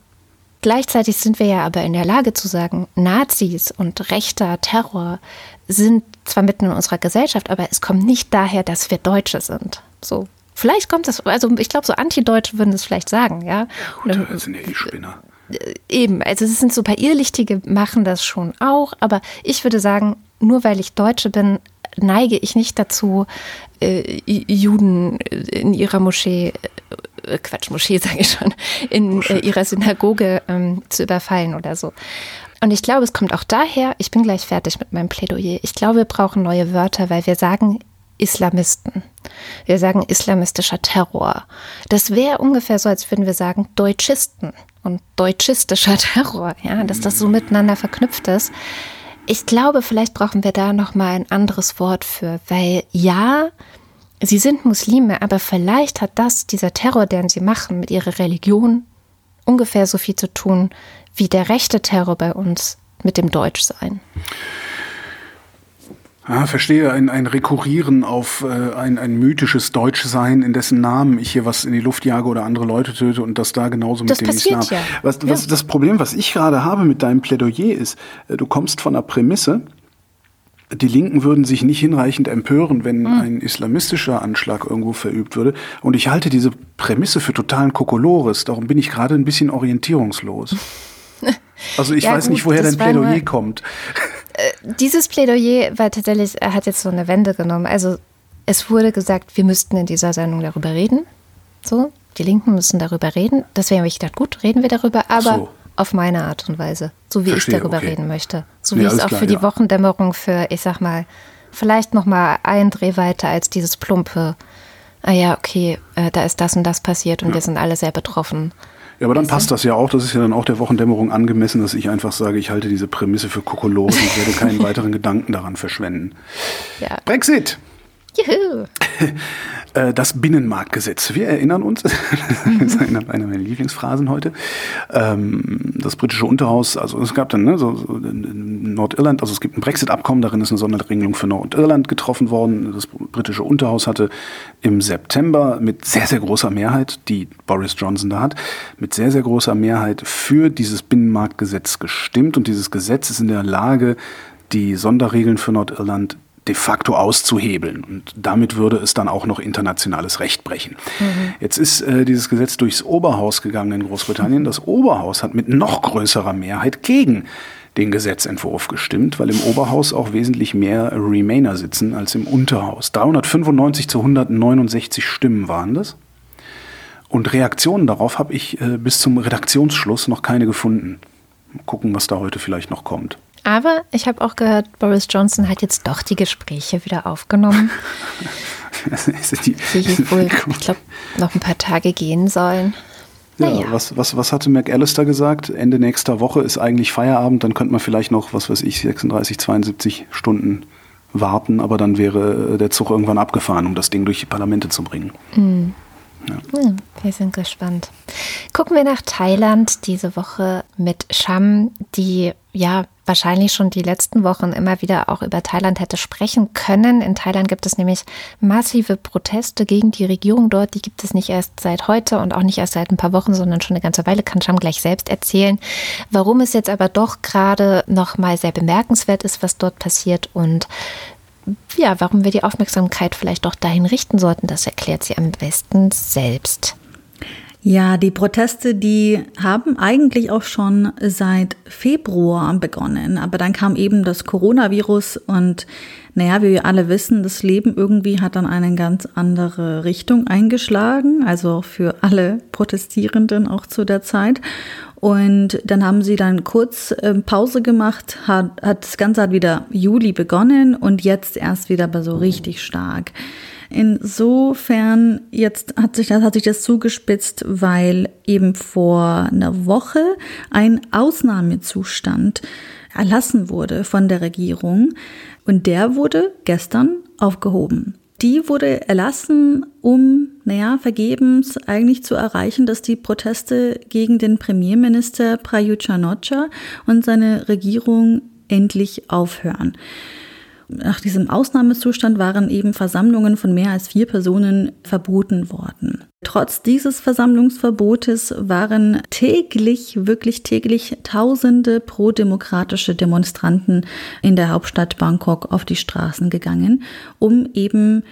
gleichzeitig sind wir ja aber in der Lage zu sagen, Nazis und rechter Terror sind zwar mitten in unserer Gesellschaft, aber es kommt nicht daher, dass wir Deutsche sind. So. Vielleicht kommt das, also ich glaube, so Antideutsche würden es vielleicht sagen, ja. Gut, das sind ja eh Spinner. Äh, eben, also es sind so ein paar Irrlichtige, machen das schon auch, aber ich würde sagen, nur weil ich Deutsche bin, neige ich nicht dazu, äh, Juden in ihrer Moschee, äh, Quatsch, Moschee sage ich schon, in äh, ihrer Synagoge ähm, zu überfallen oder so. Und ich glaube, es kommt auch daher, ich bin gleich fertig mit meinem Plädoyer, ich glaube, wir brauchen neue Wörter, weil wir sagen Islamisten. Wir sagen islamistischer Terror. Das wäre ungefähr so, als würden wir sagen Deutschisten und deutschistischer Terror, ja, dass das so miteinander verknüpft ist. Ich glaube, vielleicht brauchen wir da noch mal ein anderes Wort für, weil ja, sie sind Muslime, aber vielleicht hat das dieser Terror, den sie machen mit ihrer Religion ungefähr so viel zu tun wie der rechte Terror bei uns mit dem Deutschsein. Ah, verstehe, ein, ein Rekurrieren auf äh, ein, ein mythisches Deutschsein, in dessen Namen ich hier was in die Luft jage oder andere Leute töte und das da genauso das mit dem Islam. Ja. Was, was ja. das Problem, was ich gerade habe mit deinem Plädoyer ist, äh, du kommst von der Prämisse, die Linken würden sich nicht hinreichend empören, wenn mhm. ein islamistischer Anschlag irgendwo verübt würde. Und ich halte diese Prämisse für totalen Kokolores. Darum bin ich gerade ein bisschen orientierungslos. Also ich ja, weiß gut, nicht, woher dein Plädoyer kommt. Äh, dieses Plädoyer war tatsächlich, er hat jetzt so eine Wende genommen. Also es wurde gesagt, wir müssten in dieser Sendung darüber reden. So, die Linken müssen darüber reden. Deswegen habe ich gedacht, gut, reden wir darüber, aber so. auf meine Art und Weise, so wie Verstehe, ich darüber okay. reden möchte. So wie ich es auch klar, für die Wochendämmerung für, ich sag mal, vielleicht noch mal ein Dreh weiter als dieses plumpe. Ah ja, okay, äh, da ist das und das passiert und ja. wir sind alle sehr betroffen. Ja, aber dann passt das ja auch. Das ist ja dann auch der Wochendämmerung angemessen, dass ich einfach sage, ich halte diese Prämisse für Kokolores und werde keinen weiteren Gedanken daran verschwenden. Ja. Brexit. Juhu. Äh, das Binnenmarktgesetz. Wir erinnern uns, das ist eine, meiner Lieblingsphrasen heute, ähm, das britische Unterhaus, also es gab dann ne, so, in Nordirland, also es gibt ein Brexit-Abkommen, darin ist eine Sonderregelung für Nordirland getroffen worden. Das britische Unterhaus hatte im September mit sehr, sehr großer Mehrheit, die Boris Johnson da hat, mit sehr, sehr großer Mehrheit für dieses Binnenmarktgesetz gestimmt und dieses Gesetz ist in der Lage, die Sonderregeln für Nordirland de facto auszuhebeln. Und damit würde es dann auch noch internationales Recht brechen. Mhm. Jetzt ist äh, dieses Gesetz durchs Oberhaus gegangen in Großbritannien. Das Oberhaus hat mit noch größerer Mehrheit gegen den Gesetzentwurf gestimmt, weil im Oberhaus auch wesentlich mehr Remainer sitzen als im Unterhaus. 395 zu 169 Stimmen waren das. Und Reaktionen darauf habe ich äh, bis zum Redaktionsschluss noch keine gefunden. Mal gucken, was da heute vielleicht noch kommt. Aber ich habe auch gehört, Boris Johnson hat jetzt doch die Gespräche wieder aufgenommen. die, die wohl, ich glaube, noch ein paar Tage gehen sollen. Naja. Ja, was, was, was hatte McAllister gesagt? Ende nächster Woche ist eigentlich Feierabend, dann könnte man vielleicht noch, was weiß ich, 36, 72 Stunden warten, aber dann wäre der Zug irgendwann abgefahren, um das Ding durch die Parlamente zu bringen. Mhm. Ja. Hm, wir sind gespannt. Gucken wir nach Thailand diese Woche mit Sham, die ja wahrscheinlich schon die letzten Wochen immer wieder auch über Thailand hätte sprechen können. In Thailand gibt es nämlich massive Proteste gegen die Regierung dort. Die gibt es nicht erst seit heute und auch nicht erst seit ein paar Wochen, sondern schon eine ganze Weile. Kann Sham gleich selbst erzählen. Warum es jetzt aber doch gerade noch mal sehr bemerkenswert ist, was dort passiert und ja, warum wir die Aufmerksamkeit vielleicht doch dahin richten sollten, das erklärt sie am besten selbst. Ja, die Proteste, die haben eigentlich auch schon seit Februar begonnen, aber dann kam eben das Coronavirus und naja, wie wir alle wissen, das Leben irgendwie hat dann eine ganz andere Richtung eingeschlagen, also für alle Protestierenden auch zu der Zeit. Und dann haben sie dann kurz äh, Pause gemacht, hat, hat das Ganze hat wieder Juli begonnen und jetzt erst wieder aber so richtig stark. Insofern jetzt hat sich das, hat sich das zugespitzt, weil eben vor einer Woche ein Ausnahmezustand erlassen wurde von der Regierung und der wurde gestern aufgehoben. Die wurde erlassen, um, naja, vergebens eigentlich zu erreichen, dass die Proteste gegen den Premierminister Prayut und seine Regierung endlich aufhören. Nach diesem Ausnahmezustand waren eben Versammlungen von mehr als vier Personen verboten worden. Trotz dieses Versammlungsverbotes waren täglich, wirklich täglich tausende prodemokratische Demonstranten in der Hauptstadt Bangkok auf die Straßen gegangen, um eben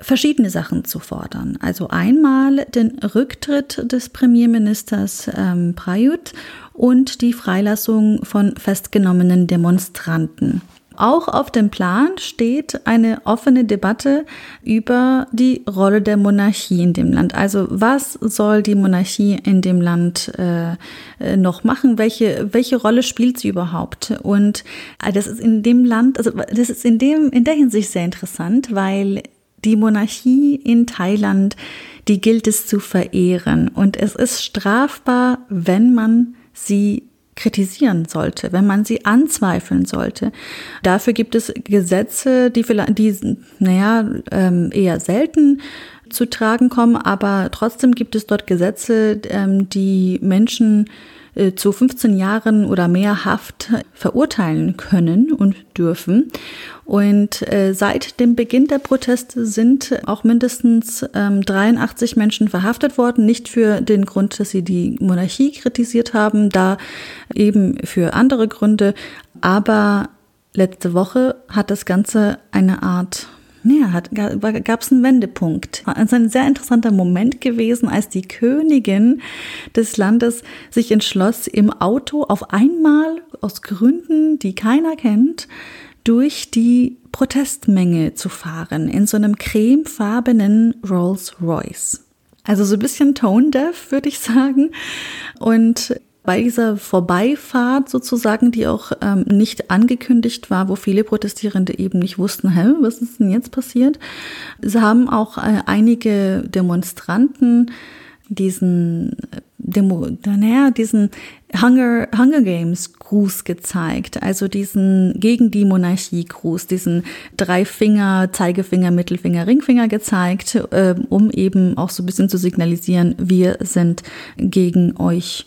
verschiedene Sachen zu fordern. Also einmal den Rücktritt des Premierministers ähm, Prayut und die Freilassung von festgenommenen Demonstranten. Auch auf dem Plan steht eine offene Debatte über die Rolle der Monarchie in dem Land. Also was soll die Monarchie in dem Land äh, äh noch machen? Welche, welche Rolle spielt sie überhaupt? Und äh, das ist in dem Land, also das ist in dem, in der Hinsicht sehr interessant, weil die Monarchie in Thailand, die gilt es zu verehren. Und es ist strafbar, wenn man sie kritisieren sollte, wenn man sie anzweifeln sollte. Dafür gibt es Gesetze, die vielleicht, die, naja, ähm, eher selten zu tragen kommen, aber trotzdem gibt es dort Gesetze, ähm, die Menschen zu 15 Jahren oder mehr Haft verurteilen können und dürfen. Und äh, seit dem Beginn der Proteste sind auch mindestens ähm, 83 Menschen verhaftet worden, nicht für den Grund, dass sie die Monarchie kritisiert haben, da eben für andere Gründe. Aber letzte Woche hat das Ganze eine Art ja, gab es einen Wendepunkt. Es ist ein sehr interessanter Moment gewesen, als die Königin des Landes sich entschloss, im Auto auf einmal aus Gründen, die keiner kennt, durch die Protestmenge zu fahren in so einem cremefarbenen Rolls Royce. Also so ein bisschen tone deaf, würde ich sagen. Und bei dieser Vorbeifahrt sozusagen, die auch ähm, nicht angekündigt war, wo viele Protestierende eben nicht wussten, hä, was ist denn jetzt passiert? Sie haben auch äh, einige Demonstranten diesen Demo, naja, diesen Hunger, Hunger Games Gruß gezeigt, also diesen gegen die Monarchie Gruß, diesen drei Finger, Zeigefinger, Mittelfinger, Ringfinger gezeigt, äh, um eben auch so ein bisschen zu signalisieren, wir sind gegen euch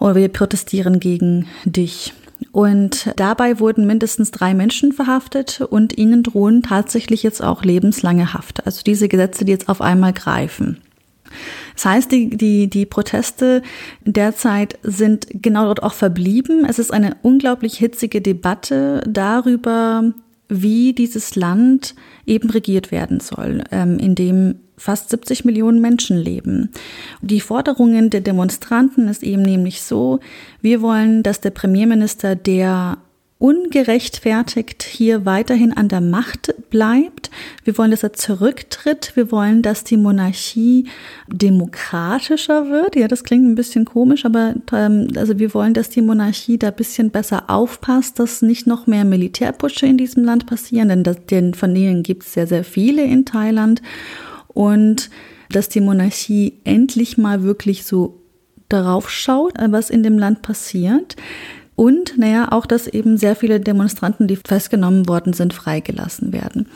oder wir protestieren gegen dich. Und dabei wurden mindestens drei Menschen verhaftet und ihnen drohen tatsächlich jetzt auch lebenslange Haft. Also diese Gesetze, die jetzt auf einmal greifen. Das heißt, die, die, die Proteste derzeit sind genau dort auch verblieben. Es ist eine unglaublich hitzige Debatte darüber, wie dieses Land eben regiert werden soll, ähm, in dem fast 70 Millionen Menschen leben. Die Forderungen der Demonstranten ist eben nämlich so, wir wollen, dass der Premierminister, der ungerechtfertigt hier weiterhin an der Macht bleibt. Wir wollen, dass er zurücktritt. Wir wollen, dass die Monarchie demokratischer wird. Ja, das klingt ein bisschen komisch, aber ähm, also wir wollen, dass die Monarchie da bisschen besser aufpasst, dass nicht noch mehr Militärputsche in diesem Land passieren, denn, das, denn von denen gibt es sehr, sehr viele in Thailand und dass die Monarchie endlich mal wirklich so darauf schaut, was in dem Land passiert. Und naja, auch, dass eben sehr viele Demonstranten, die festgenommen worden sind, freigelassen werden.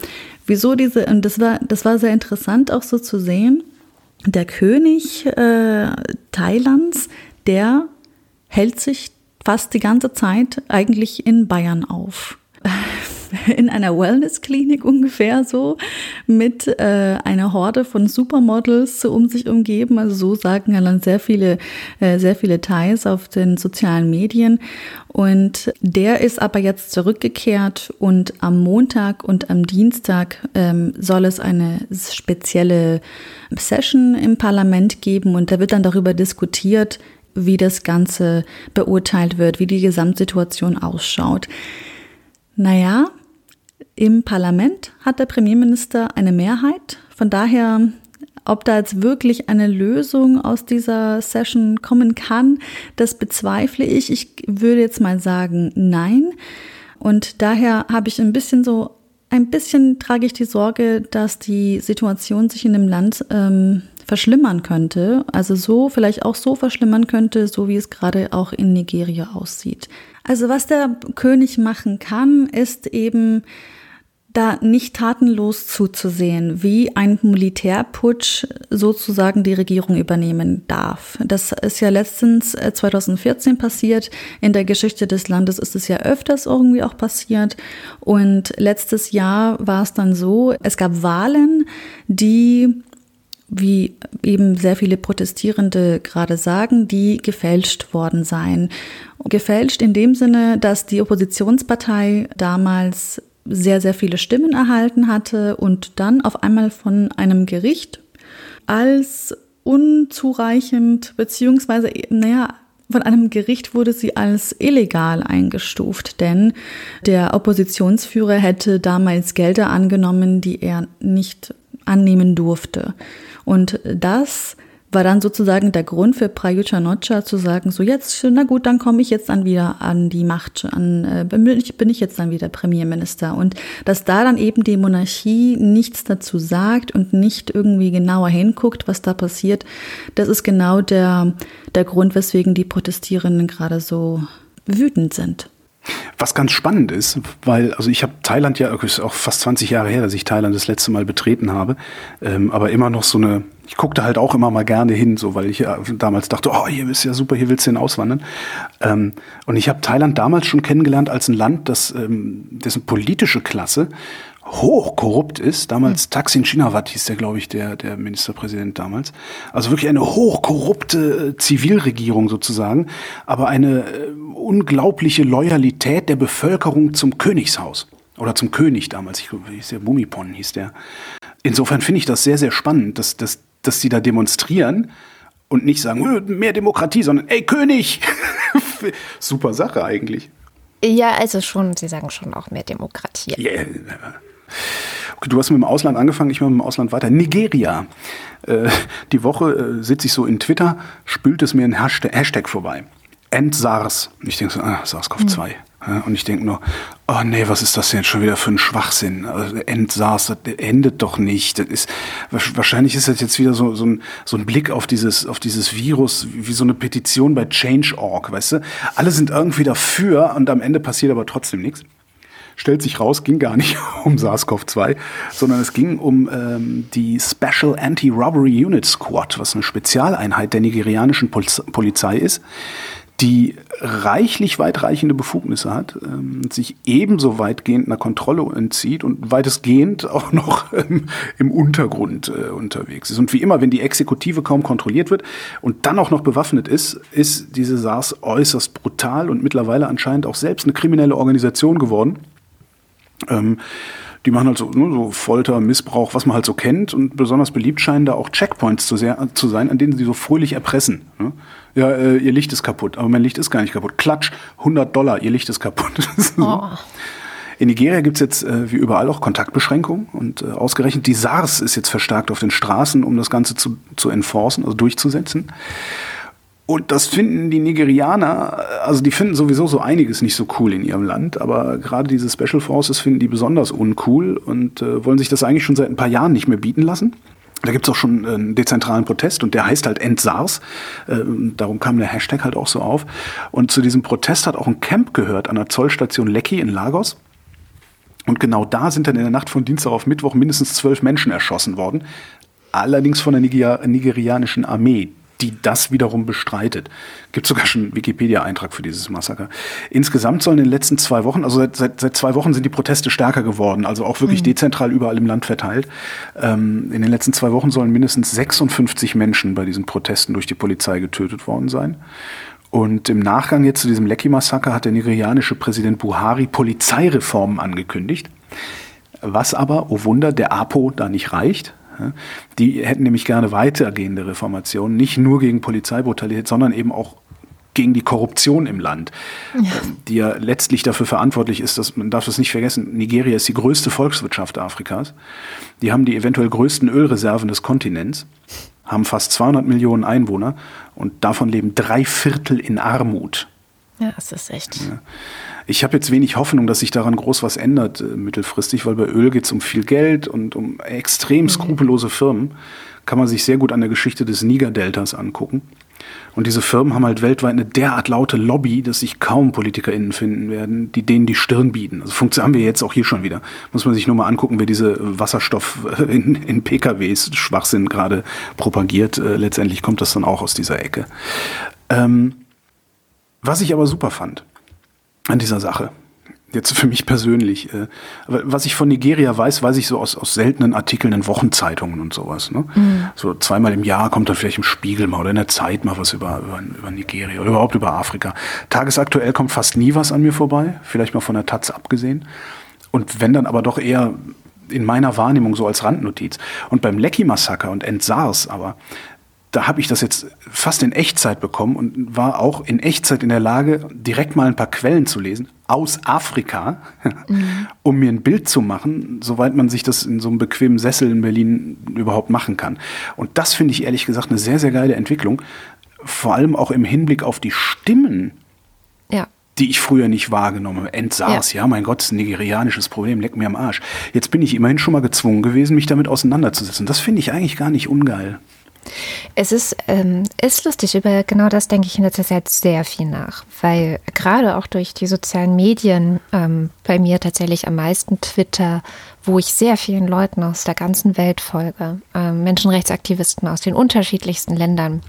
Wieso diese, und das war, das war sehr interessant auch so zu sehen, der König äh, Thailands, der hält sich fast die ganze Zeit eigentlich in Bayern auf. in einer Wellness-Klinik ungefähr so mit äh, einer Horde von Supermodels um sich umgeben. Also so sagen dann sehr viele, äh, sehr viele Thais auf den sozialen Medien. Und der ist aber jetzt zurückgekehrt und am Montag und am Dienstag ähm, soll es eine spezielle Session im Parlament geben und da wird dann darüber diskutiert, wie das Ganze beurteilt wird, wie die Gesamtsituation ausschaut. Naja, im Parlament hat der Premierminister eine Mehrheit. Von daher, ob da jetzt wirklich eine Lösung aus dieser Session kommen kann, das bezweifle ich. Ich würde jetzt mal sagen, nein. Und daher habe ich ein bisschen so, ein bisschen trage ich die Sorge, dass die Situation sich in dem Land ähm, verschlimmern könnte. Also so, vielleicht auch so verschlimmern könnte, so wie es gerade auch in Nigeria aussieht. Also was der König machen kann, ist eben da nicht tatenlos zuzusehen, wie ein Militärputsch sozusagen die Regierung übernehmen darf. Das ist ja letztens 2014 äh, passiert. In der Geschichte des Landes ist es ja öfters irgendwie auch passiert. Und letztes Jahr war es dann so, es gab Wahlen, die wie eben sehr viele Protestierende gerade sagen, die gefälscht worden seien. Gefälscht in dem Sinne, dass die Oppositionspartei damals sehr, sehr viele Stimmen erhalten hatte und dann auf einmal von einem Gericht als unzureichend, beziehungsweise, naja, von einem Gericht wurde sie als illegal eingestuft, denn der Oppositionsführer hätte damals Gelder angenommen, die er nicht annehmen durfte. Und das war dann sozusagen der Grund für Prayuta Nocha zu sagen, so jetzt, na gut, dann komme ich jetzt dann wieder an die Macht, an, äh, bin, ich, bin ich jetzt dann wieder Premierminister. Und dass da dann eben die Monarchie nichts dazu sagt und nicht irgendwie genauer hinguckt, was da passiert, das ist genau der, der Grund, weswegen die Protestierenden gerade so wütend sind. Was ganz spannend ist, weil, also ich habe Thailand ja, ist auch fast 20 Jahre her, dass ich Thailand das letzte Mal betreten habe, ähm, aber immer noch so eine, ich guckte halt auch immer mal gerne hin, so weil ich ja damals dachte, oh, hier ist ja super, hier willst du hin auswandern. Ähm, und ich habe Thailand damals schon kennengelernt als ein Land, das ähm, dessen politische Klasse hochkorrupt ist. Damals mhm. Thaksin Shinawat hieß der, glaube ich, der, der Ministerpräsident damals. Also wirklich eine hochkorrupte äh, Zivilregierung sozusagen, aber eine äh, unglaubliche Loyalität der Bevölkerung zum Königshaus. Oder zum König damals. Ich glaube, hieß der Bumipon hieß der. Insofern finde ich das sehr, sehr spannend, dass, dass, dass sie da demonstrieren und nicht sagen, mehr Demokratie, sondern ey König! Super Sache eigentlich. Ja, also schon, Sie sagen schon auch mehr Demokratie. Yeah. Okay, du hast mit dem Ausland angefangen, ich mache mit dem Ausland weiter. Nigeria. Äh, die Woche äh, sitze ich so in Twitter, spült es mir ein Hashtag, Hashtag vorbei. End-SARS. Ich denke so, ah, SARS-CoV-2. Hm. Ja, und ich denke nur, oh nee, was ist das denn jetzt schon wieder für ein Schwachsinn? Also End-SARS, das endet doch nicht. Das ist, wahrscheinlich ist das jetzt wieder so, so, ein, so ein Blick auf dieses, auf dieses Virus, wie so eine Petition bei Change.org, weißt du? Alle sind irgendwie dafür und am Ende passiert aber trotzdem nichts stellt sich raus, ging gar nicht um SARS-CoV-2, sondern es ging um ähm, die Special Anti-Robbery Unit Squad, was eine Spezialeinheit der nigerianischen Polizei ist, die reichlich weitreichende Befugnisse hat, ähm, sich ebenso weitgehend einer Kontrolle entzieht und weitestgehend auch noch ähm, im Untergrund äh, unterwegs ist. Und wie immer, wenn die Exekutive kaum kontrolliert wird und dann auch noch bewaffnet ist, ist diese SARS äußerst brutal und mittlerweile anscheinend auch selbst eine kriminelle Organisation geworden ähm, die machen halt so, ne, so Folter, Missbrauch, was man halt so kennt. Und besonders beliebt scheinen da auch Checkpoints zu, sehr, zu sein, an denen sie so fröhlich erpressen. Ne? Ja, äh, ihr Licht ist kaputt, aber mein Licht ist gar nicht kaputt. Klatsch, 100 Dollar, ihr Licht ist kaputt. oh. In Nigeria gibt's jetzt äh, wie überall auch Kontaktbeschränkungen und äh, ausgerechnet die SARS ist jetzt verstärkt auf den Straßen, um das Ganze zu, zu enforcen, also durchzusetzen. Und das finden die Nigerianer, also die finden sowieso so einiges nicht so cool in ihrem Land, aber gerade diese Special Forces finden die besonders uncool und äh, wollen sich das eigentlich schon seit ein paar Jahren nicht mehr bieten lassen. Da gibt's auch schon einen dezentralen Protest und der heißt halt End-SARS. Äh, darum kam der Hashtag halt auch so auf. Und zu diesem Protest hat auch ein Camp gehört an der Zollstation Lekki in Lagos. Und genau da sind dann in der Nacht von Dienstag auf Mittwoch mindestens zwölf Menschen erschossen worden. Allerdings von der Niger nigerianischen Armee die das wiederum bestreitet. Gibt sogar schon einen Wikipedia-Eintrag für dieses Massaker. Insgesamt sollen in den letzten zwei Wochen, also seit, seit, seit zwei Wochen sind die Proteste stärker geworden, also auch wirklich mhm. dezentral überall im Land verteilt. Ähm, in den letzten zwei Wochen sollen mindestens 56 Menschen bei diesen Protesten durch die Polizei getötet worden sein. Und im Nachgang jetzt zu diesem Lekki-Massaker hat der nigerianische Präsident Buhari Polizeireformen angekündigt. Was aber, oh Wunder, der APO da nicht reicht. Die hätten nämlich gerne weitergehende Reformationen, nicht nur gegen Polizeibrutalität, sondern eben auch gegen die Korruption im Land, ja. Ähm, die ja letztlich dafür verantwortlich ist, dass man darf das nicht vergessen, Nigeria ist die größte Volkswirtschaft Afrikas. Die haben die eventuell größten Ölreserven des Kontinents, haben fast 200 Millionen Einwohner und davon leben drei Viertel in Armut. Ja, das ist echt. Ja. Ich habe jetzt wenig Hoffnung, dass sich daran groß was ändert äh, mittelfristig, weil bei Öl geht es um viel Geld und um extrem mhm. skrupellose Firmen. Kann man sich sehr gut an der Geschichte des Niger-Deltas angucken. Und diese Firmen haben halt weltweit eine derart laute Lobby, dass sich kaum PolitikerInnen finden werden, die denen die Stirn bieten. Also haben wir jetzt auch hier schon wieder. Muss man sich nur mal angucken, wer diese Wasserstoff in, in PKWs Schwachsinn gerade propagiert. Äh, letztendlich kommt das dann auch aus dieser Ecke. Ähm, was ich aber super fand an dieser Sache, jetzt für mich persönlich. Äh, was ich von Nigeria weiß, weiß ich so aus, aus seltenen Artikeln in Wochenzeitungen und sowas. Ne? Mhm. So zweimal im Jahr kommt dann vielleicht im Spiegel mal oder in der Zeit mal was über, über, über Nigeria oder überhaupt über Afrika. Tagesaktuell kommt fast nie was an mir vorbei, vielleicht mal von der Taz abgesehen. Und wenn dann aber doch eher in meiner Wahrnehmung so als Randnotiz. Und beim Lecky-Massaker und Entsars aber, da habe ich das jetzt fast in Echtzeit bekommen und war auch in Echtzeit in der Lage, direkt mal ein paar Quellen zu lesen aus Afrika, mhm. um mir ein Bild zu machen, soweit man sich das in so einem bequemen Sessel in Berlin überhaupt machen kann. Und das finde ich ehrlich gesagt eine sehr, sehr geile Entwicklung. Vor allem auch im Hinblick auf die Stimmen, ja. die ich früher nicht wahrgenommen habe. Entsars, ja. ja, mein Gott, ist ein nigerianisches Problem, leck mir am Arsch. Jetzt bin ich immerhin schon mal gezwungen gewesen, mich damit auseinanderzusetzen. Das finde ich eigentlich gar nicht ungeil. Es ist, ähm, ist lustig, über genau das denke ich in letzter Zeit sehr viel nach, weil gerade auch durch die sozialen Medien ähm, bei mir tatsächlich am meisten Twitter, wo ich sehr vielen Leuten aus der ganzen Welt folge, ähm, Menschenrechtsaktivisten aus den unterschiedlichsten Ländern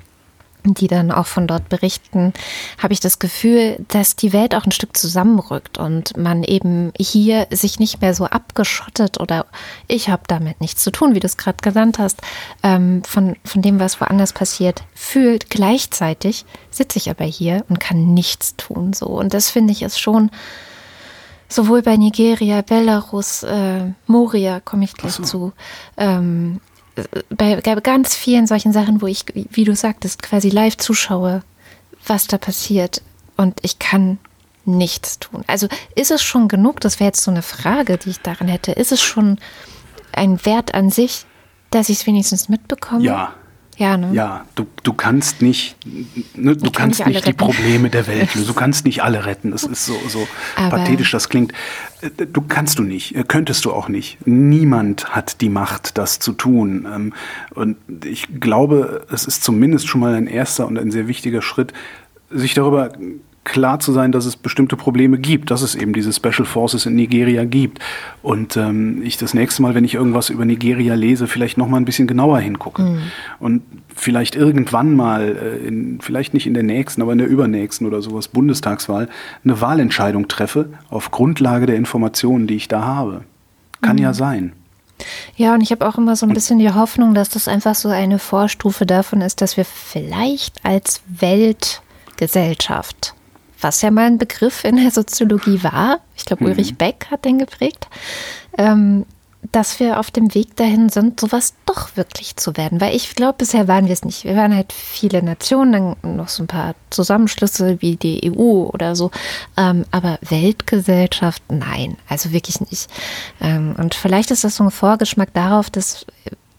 die dann auch von dort berichten, habe ich das Gefühl, dass die Welt auch ein Stück zusammenrückt und man eben hier sich nicht mehr so abgeschottet oder ich habe damit nichts zu tun, wie du es gerade genannt hast, ähm, von, von dem, was woanders passiert, fühlt. Gleichzeitig sitze ich aber hier und kann nichts tun. So. Und das finde ich ist schon sowohl bei Nigeria, Belarus, äh, Moria komme ich gleich so. zu, ähm, bei, bei ganz vielen solchen Sachen, wo ich, wie du sagtest, quasi live zuschaue, was da passiert und ich kann nichts tun. Also ist es schon genug, das wäre jetzt so eine Frage, die ich daran hätte, ist es schon ein Wert an sich, dass ich es wenigstens mitbekomme? Ja, ja, ne? ja du, du kannst nicht, ne, du kannst kann nicht, nicht die Probleme der Welt lösen. Du kannst nicht alle retten. Das ist so, so pathetisch, das klingt. Äh, du kannst du nicht, äh, könntest du auch nicht. Niemand hat die Macht, das zu tun. Ähm, und ich glaube, es ist zumindest schon mal ein erster und ein sehr wichtiger Schritt, sich darüber klar zu sein, dass es bestimmte Probleme gibt, dass es eben diese Special Forces in Nigeria gibt. Und ähm, ich das nächste Mal, wenn ich irgendwas über Nigeria lese, vielleicht noch mal ein bisschen genauer hingucke. Mhm. Und vielleicht irgendwann mal, äh, in, vielleicht nicht in der nächsten, aber in der übernächsten oder sowas, Bundestagswahl, eine Wahlentscheidung treffe auf Grundlage der Informationen, die ich da habe. Kann mhm. ja sein. Ja, und ich habe auch immer so ein bisschen die Hoffnung, dass das einfach so eine Vorstufe davon ist, dass wir vielleicht als Weltgesellschaft was ja mal ein Begriff in der Soziologie war, ich glaube, mhm. Ulrich Beck hat den geprägt, ähm, dass wir auf dem Weg dahin sind, sowas doch wirklich zu werden. Weil ich glaube, bisher waren wir es nicht. Wir waren halt viele Nationen, dann noch so ein paar Zusammenschlüsse wie die EU oder so. Ähm, aber Weltgesellschaft, nein, also wirklich nicht. Ähm, und vielleicht ist das so ein Vorgeschmack darauf, dass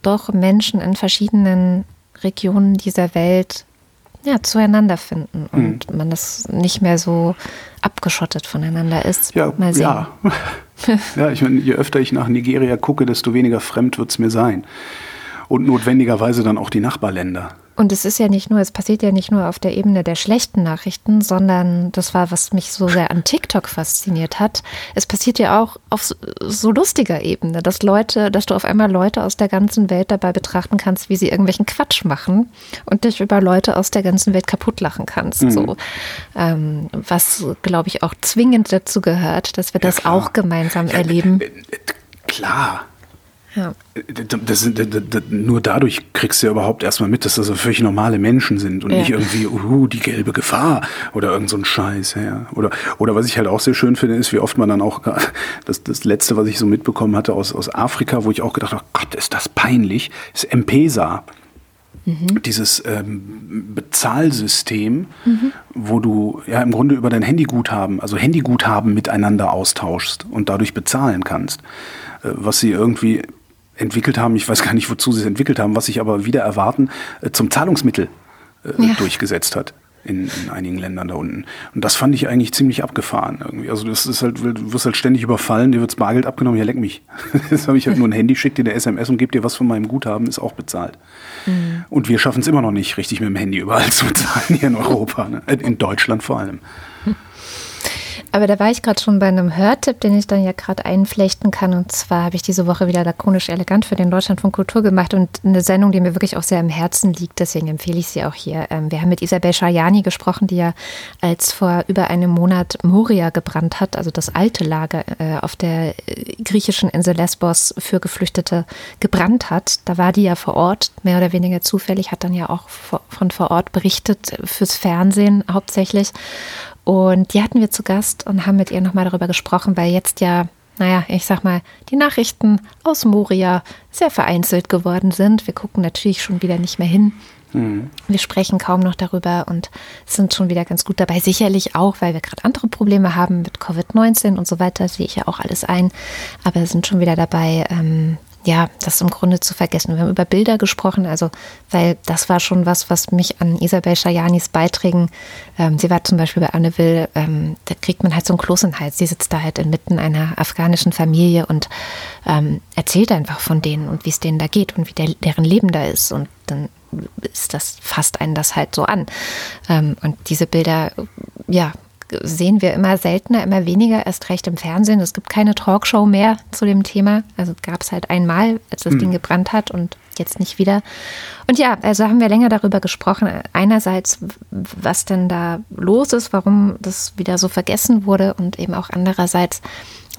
doch Menschen in verschiedenen Regionen dieser Welt ja, zueinander finden und mhm. man das nicht mehr so abgeschottet voneinander ist. Ja, Mal sehen. ja. ja ich meine, je öfter ich nach Nigeria gucke, desto weniger fremd wird es mir sein. Und notwendigerweise dann auch die Nachbarländer. Und es ist ja nicht nur, es passiert ja nicht nur auf der Ebene der schlechten Nachrichten, sondern das war, was mich so sehr an TikTok fasziniert hat. Es passiert ja auch auf so, so lustiger Ebene, dass Leute, dass du auf einmal Leute aus der ganzen Welt dabei betrachten kannst, wie sie irgendwelchen Quatsch machen und dich über Leute aus der ganzen Welt kaputt lachen kannst. Mhm. So, ähm, was, glaube ich, auch zwingend dazu gehört, dass wir ja, das klar. auch gemeinsam ja, erleben. Äh, äh, klar. Ja. Das, das, das, nur dadurch kriegst du ja überhaupt erstmal mit, dass das so völlig normale Menschen sind und ja. nicht irgendwie, uh, die gelbe Gefahr oder irgend so ein Scheiß. Ja. Oder, oder was ich halt auch sehr schön finde, ist, wie oft man dann auch, das, das Letzte, was ich so mitbekommen hatte aus, aus Afrika, wo ich auch gedacht habe, Gott, ist das peinlich, ist M-Pesa. Mhm. Dieses ähm, Bezahlsystem, mhm. wo du ja im Grunde über dein Handyguthaben, also Handyguthaben miteinander austauschst und dadurch bezahlen kannst. Äh, was sie irgendwie entwickelt haben, ich weiß gar nicht, wozu sie es entwickelt haben, was sich aber wieder erwarten, äh, zum Zahlungsmittel äh, ja. durchgesetzt hat. in, in einigen Ländern da unten. Und das fand ich eigentlich ziemlich abgefahren irgendwie. Also das ist halt, du wirst halt ständig überfallen, dir wirds Bargeld abgenommen, ja leck mich. Jetzt habe ich halt nur ein Handy, schick dir eine SMS und gebe dir was von meinem Guthaben, ist auch bezahlt. Mhm. Und wir schaffen es immer noch nicht, richtig mit dem Handy überall zu bezahlen hier in Europa, ne? Äh, in Deutschland vor allem. Aber da war ich gerade schon bei einem Hörtipp, den ich dann ja gerade einflechten kann. Und zwar habe ich diese Woche wieder lakonisch elegant für den Deutschland von Kultur gemacht und eine Sendung, die mir wirklich auch sehr am Herzen liegt. Deswegen empfehle ich sie auch hier. Ähm, wir haben mit Isabel Schajani gesprochen, die ja als vor über einem Monat Moria gebrannt hat, also das alte Lager äh, auf der äh, griechischen Insel Lesbos für Geflüchtete gebrannt hat. Da war die ja vor Ort, mehr oder weniger zufällig, hat dann ja auch von vor Ort berichtet fürs Fernsehen hauptsächlich. Und die hatten wir zu Gast und haben mit ihr nochmal darüber gesprochen, weil jetzt ja, naja, ich sag mal, die Nachrichten aus Moria sehr vereinzelt geworden sind. Wir gucken natürlich schon wieder nicht mehr hin. Mhm. Wir sprechen kaum noch darüber und sind schon wieder ganz gut dabei. Sicherlich auch, weil wir gerade andere Probleme haben mit Covid-19 und so weiter, sehe ich ja auch alles ein. Aber sind schon wieder dabei, ähm, ja, das im Grunde zu vergessen. Wir haben über Bilder gesprochen, also, weil das war schon was, was mich an Isabel Shayanis Beiträgen, ähm, sie war zum Beispiel bei Anne Will, ähm, da kriegt man halt so ein Kloß in den Hals. Sie sitzt da halt inmitten einer afghanischen Familie und ähm, erzählt einfach von denen und wie es denen da geht und wie der, deren Leben da ist. Und dann ist das, fasst einen das halt so an. Ähm, und diese Bilder, ja, sehen wir immer seltener, immer weniger, erst recht im Fernsehen. Es gibt keine Talkshow mehr zu dem Thema. Also gab es halt einmal, als das mhm. Ding gebrannt hat und jetzt nicht wieder. Und ja, also haben wir länger darüber gesprochen. Einerseits, was denn da los ist, warum das wieder so vergessen wurde und eben auch andererseits,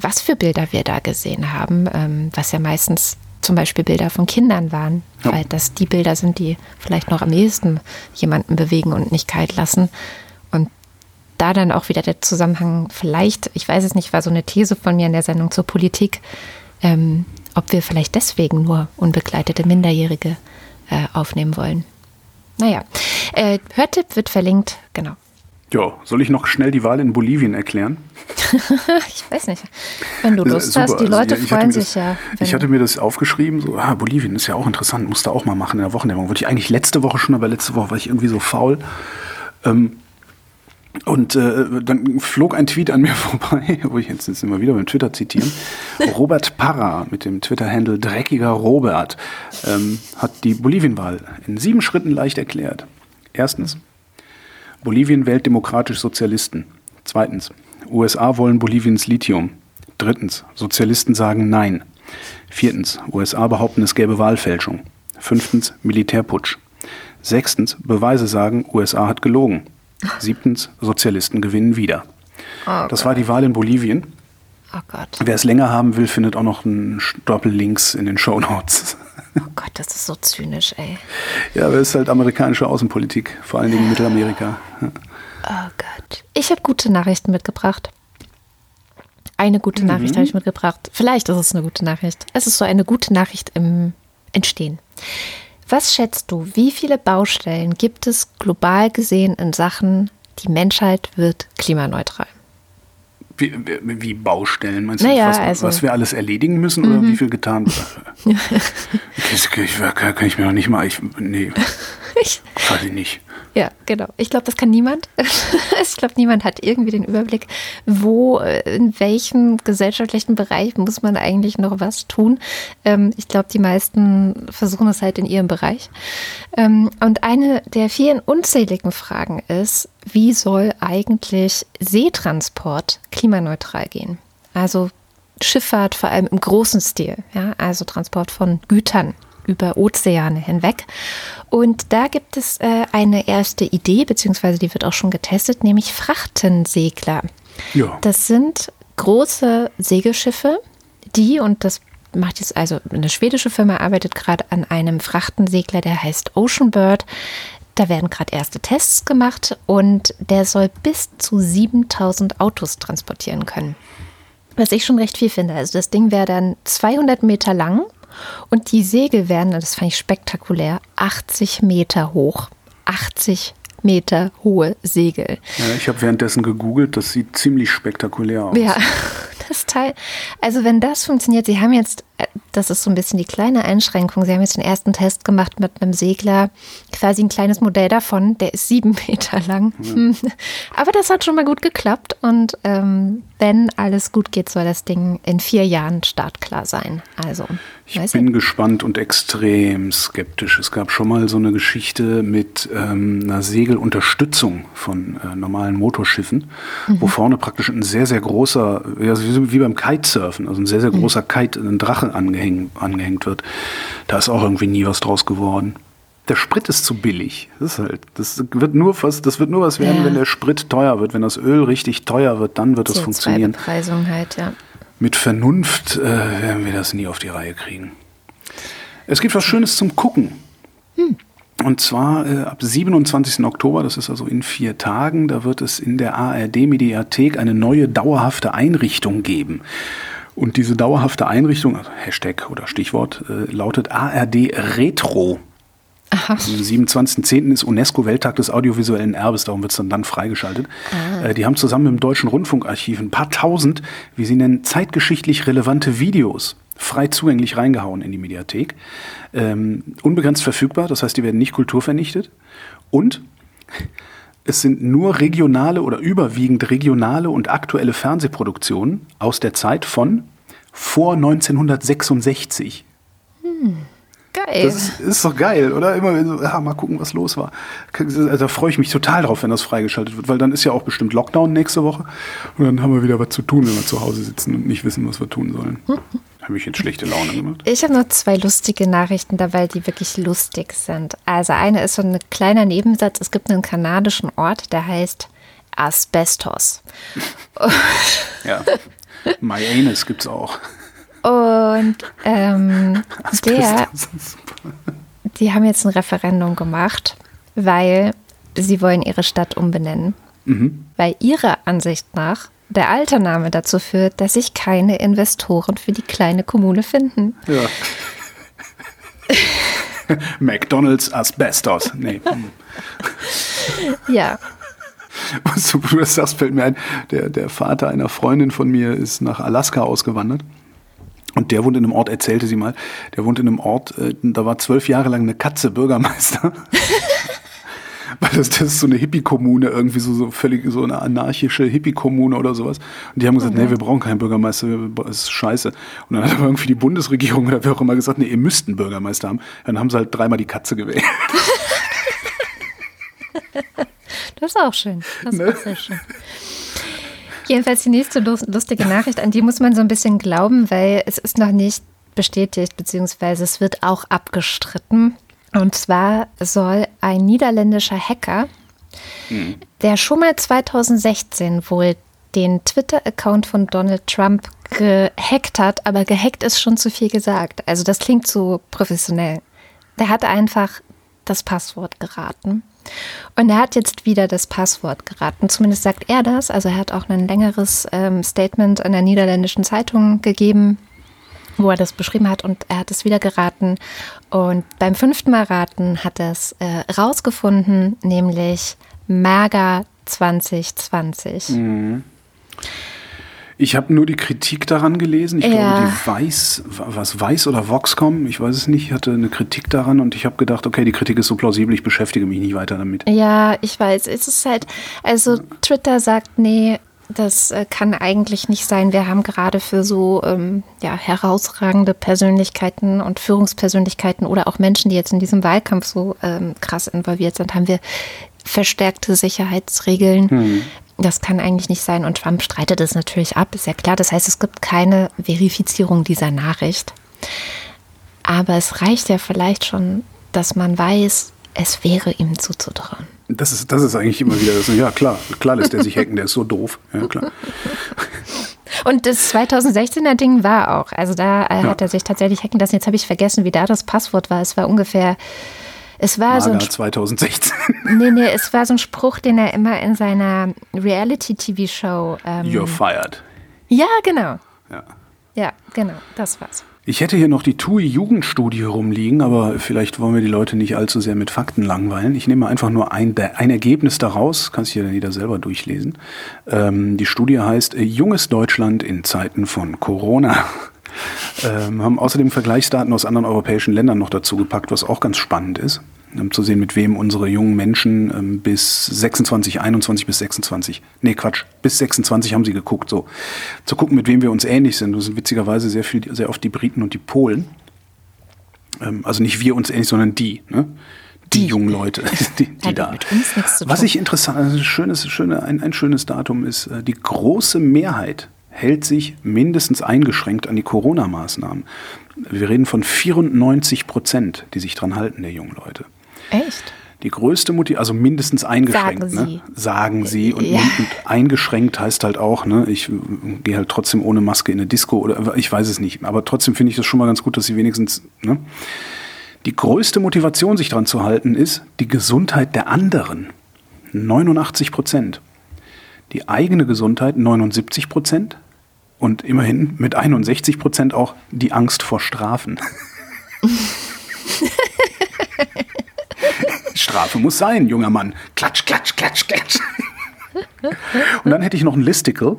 was für Bilder wir da gesehen haben, ähm, was ja meistens zum Beispiel Bilder von Kindern waren, ja. weil das die Bilder sind, die vielleicht noch am ehesten jemanden bewegen und nicht kalt lassen da dann auch wieder der Zusammenhang vielleicht, ich weiß es nicht, war so eine These von mir in der Sendung zur Politik, ähm, ob wir vielleicht deswegen nur unbegleitete Minderjährige äh, aufnehmen wollen. Naja, äh, Hörtipp wird verlinkt, genau. Ja, soll ich noch schnell die Wahl in Bolivien erklären? ich weiß nicht. Wenn du Lust Super. hast, die Leute also, freuen sich das, ja. Ich hatte mir das aufgeschrieben, so, ah, Bolivien ist ja auch interessant, musste auch mal machen in der Wochendämmerung. Wollte ich eigentlich letzte Woche schon, aber letzte Woche war ich irgendwie so faul. Ähm, und äh, dann flog ein Tweet an mir vorbei, wo ich jetzt, jetzt immer wieder beim Twitter zitieren. Robert Parra mit dem Twitter-Handle Dreckiger Robert ähm, hat die Bolivienwahl in sieben Schritten leicht erklärt. Erstens, Bolivien wählt demokratisch Sozialisten. Zweitens, USA wollen Boliviens Lithium. Drittens, Sozialisten sagen Nein. Viertens, USA behaupten, es gäbe Wahlfälschung. Fünftens, Militärputsch. Sechstens, Beweise sagen, USA hat gelogen. Siebtens, Sozialisten gewinnen wieder. Oh das war die Wahl in Bolivien. Oh Gott. Wer es länger haben will, findet auch noch einen Doppellinks in den Show Notes. Oh Gott, das ist so zynisch, ey. Ja, aber es ist halt amerikanische Außenpolitik, vor allen Dingen in Mittelamerika. Oh Gott. Ich habe gute Nachrichten mitgebracht. Eine gute mhm. Nachricht habe ich mitgebracht. Vielleicht ist es eine gute Nachricht. Es ist so eine gute Nachricht im Entstehen. Was schätzt du, wie viele Baustellen gibt es global gesehen in Sachen, die Menschheit wird klimaneutral? Wie, wie Baustellen? Meinst du, naja, was, also, was, wir alles erledigen müssen oder mhm. wie viel getan wird? das kann, ich mir noch nicht mal. Ich, nee, ich, weiß ich nicht. Ja, genau. Ich glaube, das kann niemand. ich glaube, niemand hat irgendwie den Überblick, wo, äh, in welchem gesellschaftlichen Bereich muss man eigentlich noch was tun. Ähm, ich glaube, die meisten versuchen es halt in ihrem Bereich. Ähm, und eine der vielen unzähligen Fragen ist, wie soll eigentlich Seetransport klimaneutral gehen? Also Schifffahrt vor allem im großen Stil, ja, also Transport von Gütern über Ozeane hinweg. Und da gibt es äh, eine erste Idee, beziehungsweise die wird auch schon getestet, nämlich Frachtensegler. Ja. Das sind große Segelschiffe, die, und das macht jetzt also eine schwedische Firma, arbeitet gerade an einem Frachtensegler, der heißt Ocean Bird. Da werden gerade erste Tests gemacht und der soll bis zu 7000 Autos transportieren können. Was ich schon recht viel finde. Also das Ding wäre dann 200 Meter lang und die Segel werden, das fand ich spektakulär, 80 Meter hoch. 80 Meter hohe Segel. Ja, ich habe währenddessen gegoogelt, das sieht ziemlich spektakulär aus. Ja, das Teil, also wenn das funktioniert, Sie haben jetzt, äh, das ist so ein bisschen die kleine Einschränkung, Sie haben jetzt den ersten Test gemacht mit einem Segler, quasi ein kleines Modell davon, der ist sieben Meter lang. Ja. Aber das hat schon mal gut geklappt und ähm, wenn alles gut geht, soll das Ding in vier Jahren startklar sein. Also, ich bin ich. gespannt und extrem skeptisch. Es gab schon mal so eine Geschichte mit ähm, einer Segelunterstützung von äh, normalen Motorschiffen, mhm. wo vorne praktisch ein sehr, sehr großer, ja, wie beim Kitesurfen, also ein sehr, sehr mhm. großer Kite, ein Drache angehängt, angehängt wird. Da ist auch irgendwie nie was draus geworden der Sprit ist zu billig. Das ist halt, das wird nur was, das wird nur was werden, ja. wenn der Sprit teuer wird. Wenn das Öl richtig teuer wird, dann wird es funktionieren. Halt, ja. Mit Vernunft äh, werden wir das nie auf die Reihe kriegen. Es gibt was Schönes zum Gucken. Hm. Und zwar äh, ab 27. Oktober, das ist also in vier Tagen, da wird es in der ARD-Mediathek eine neue dauerhafte Einrichtung geben. Und diese dauerhafte Einrichtung, also Hashtag oder Stichwort, äh, lautet ARD Retro. Aha. Am 27.10. ist UNESCO-Welttag des audiovisuellen Erbes, darum wird es dann, dann freigeschaltet. Ah. Äh, die haben zusammen mit dem Deutschen Rundfunkarchiv ein paar tausend, wie sie nennen, zeitgeschichtlich relevante Videos frei zugänglich reingehauen in die Mediathek. Ähm, unbegrenzt verfügbar, das heißt, die werden nicht kulturvernichtet. Und es sind nur regionale oder überwiegend regionale und aktuelle Fernsehproduktionen aus der Zeit von vor 1966. Hm. Geil. Das ist, ist, doch geil, oder? Immer so, ja, mal gucken, was los war. Also, da freue ich mich total drauf, wenn das freigeschaltet wird, weil dann ist ja auch bestimmt Lockdown nächste Woche und dann haben wir wieder was zu tun, wenn wir zu Hause sitzen und nicht wissen, was wir tun sollen. Hm. Habe ich jetzt schlechte Laune gemacht? Ich habe noch zwei lustige Nachrichten dabei, die wirklich lustig sind. Also eine ist so ein kleiner Nebensatz. Es gibt einen kanadischen Ort, der heißt Asbestos. ja. My Anus gibt es auch. Und ähm, der, die haben jetzt ein Referendum gemacht, weil sie wollen ihre Stadt umbenennen. Mhm. Weil ihrer Ansicht nach der alte Name dazu führt, dass sich keine Investoren für die kleine Kommune finden. Ja. McDonalds Asbestos. Nee. ja. Was du das sagst, fällt mir ein, der, der Vater einer Freundin von mir ist nach Alaska ausgewandert. Und der wohnt in einem Ort, erzählte sie mal, der wohnt in einem Ort, äh, da war zwölf Jahre lang eine Katze Bürgermeister. Weil das, das ist so eine Hippie-Kommune, irgendwie so, so völlig so eine anarchische Hippie-Kommune oder sowas. Und die haben gesagt, okay. nee, wir brauchen keinen Bürgermeister, das ist scheiße. Und dann hat aber irgendwie die Bundesregierung oder wer auch immer gesagt, nee, ihr müsst einen Bürgermeister haben. Dann haben sie halt dreimal die Katze gewählt. das ist auch schön. Das ist ne? auch sehr schön. Jedenfalls die nächste lustige Nachricht, an die muss man so ein bisschen glauben, weil es ist noch nicht bestätigt, beziehungsweise es wird auch abgestritten. Und zwar soll ein niederländischer Hacker, hm. der schon mal 2016 wohl den Twitter-Account von Donald Trump gehackt hat, aber gehackt ist schon zu viel gesagt. Also das klingt zu professionell. Der hat einfach das Passwort geraten. Und er hat jetzt wieder das Passwort geraten. Zumindest sagt er das. Also er hat auch ein längeres ähm, Statement in der niederländischen Zeitung gegeben, wo er das beschrieben hat und er hat es wieder geraten. Und beim fünften Mal raten hat er es äh, rausgefunden, nämlich Maga 2020. Mhm. Ich habe nur die Kritik daran gelesen. Ich ja. glaube, die Weiß, was Weiß oder Voxcom, ich weiß es nicht, hatte eine Kritik daran und ich habe gedacht, okay, die Kritik ist so plausibel, ich beschäftige mich nicht weiter damit. Ja, ich weiß. Es ist halt, also Twitter sagt, nee, das äh, kann eigentlich nicht sein. Wir haben gerade für so ähm, ja, herausragende Persönlichkeiten und Führungspersönlichkeiten oder auch Menschen, die jetzt in diesem Wahlkampf so ähm, krass involviert sind, haben wir verstärkte Sicherheitsregeln. Hm. Das kann eigentlich nicht sein. Und Trump streitet es natürlich ab, ist ja klar. Das heißt, es gibt keine Verifizierung dieser Nachricht. Aber es reicht ja vielleicht schon, dass man weiß, es wäre ihm zuzutrauen. Das ist, das ist eigentlich immer wieder das. Ja, klar, klar lässt er sich hacken, der ist so doof. Ja, klar. Und das 2016er Ding war auch. Also da äh, ja. hat er sich tatsächlich hacken lassen. Jetzt habe ich vergessen, wie da das Passwort war. Es war ungefähr es war Maga so ein 2016. Nee, nee, es war so ein Spruch, den er immer in seiner Reality-TV-Show. Ähm, You're fired. Ja, genau. Ja. Ja, genau, das war's. Ich hätte hier noch die TUI-Jugendstudie rumliegen, aber vielleicht wollen wir die Leute nicht allzu sehr mit Fakten langweilen. Ich nehme einfach nur ein, ein Ergebnis daraus, kannst dir dann jeder selber durchlesen. Ähm, die Studie heißt äh, Junges Deutschland in Zeiten von Corona. Ähm, haben außerdem Vergleichsdaten aus anderen europäischen Ländern noch dazu gepackt, was auch ganz spannend ist um zu sehen, mit wem unsere jungen Menschen ähm, bis 26, 21 bis 26, nee Quatsch, bis 26 haben sie geguckt, so. Zu gucken, mit wem wir uns ähnlich sind. Das sind witzigerweise sehr viel, sehr oft die Briten und die Polen. Ähm, also nicht wir uns ähnlich, sondern die, ne? Die, die jungen Leute, die, die da. Was ich interessant, also ein schönes, schöne, ein, ein schönes Datum ist, äh, die große Mehrheit hält sich mindestens eingeschränkt an die Corona-Maßnahmen. Wir reden von 94 Prozent, die sich dran halten, der jungen Leute. Echt? Die größte Motivation, also mindestens eingeschränkt, sagen ne? Sie. Sagen sie. Und, Ja. und eingeschränkt heißt halt auch, ne, ich gehe halt trotzdem ohne Maske in eine Disco oder ich weiß es nicht. Aber trotzdem finde ich das schon mal ganz gut, dass sie wenigstens, ne? Die größte Motivation, sich dran zu halten, ist die Gesundheit der anderen. 89 Prozent. Die eigene Gesundheit 79 Prozent. Und immerhin mit 61 Prozent auch die Angst vor Strafen. Strafe muss sein, junger Mann. Klatsch, klatsch, klatsch, klatsch. Und dann hätte ich noch ein Listicle.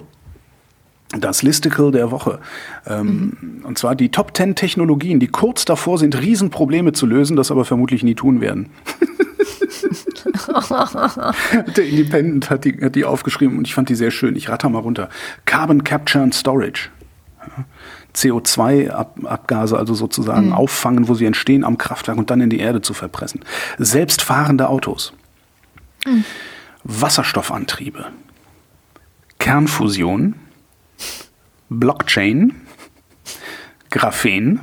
Das Listicle der Woche. Ähm, Und zwar die Top 10 Technologien, die kurz davor sind, Riesenprobleme zu lösen, das aber vermutlich nie tun werden. Der Independent hat die, hat die aufgeschrieben und ich fand die sehr schön. Ich ratter mal runter. Carbon Capture and Storage. Ja. CO2-Abgase also sozusagen auffangen, wo sie entstehen am Kraftwerk und dann in die Erde zu verpressen. Selbstfahrende Autos. Wasserstoffantriebe. Kernfusion. Blockchain. Graphen.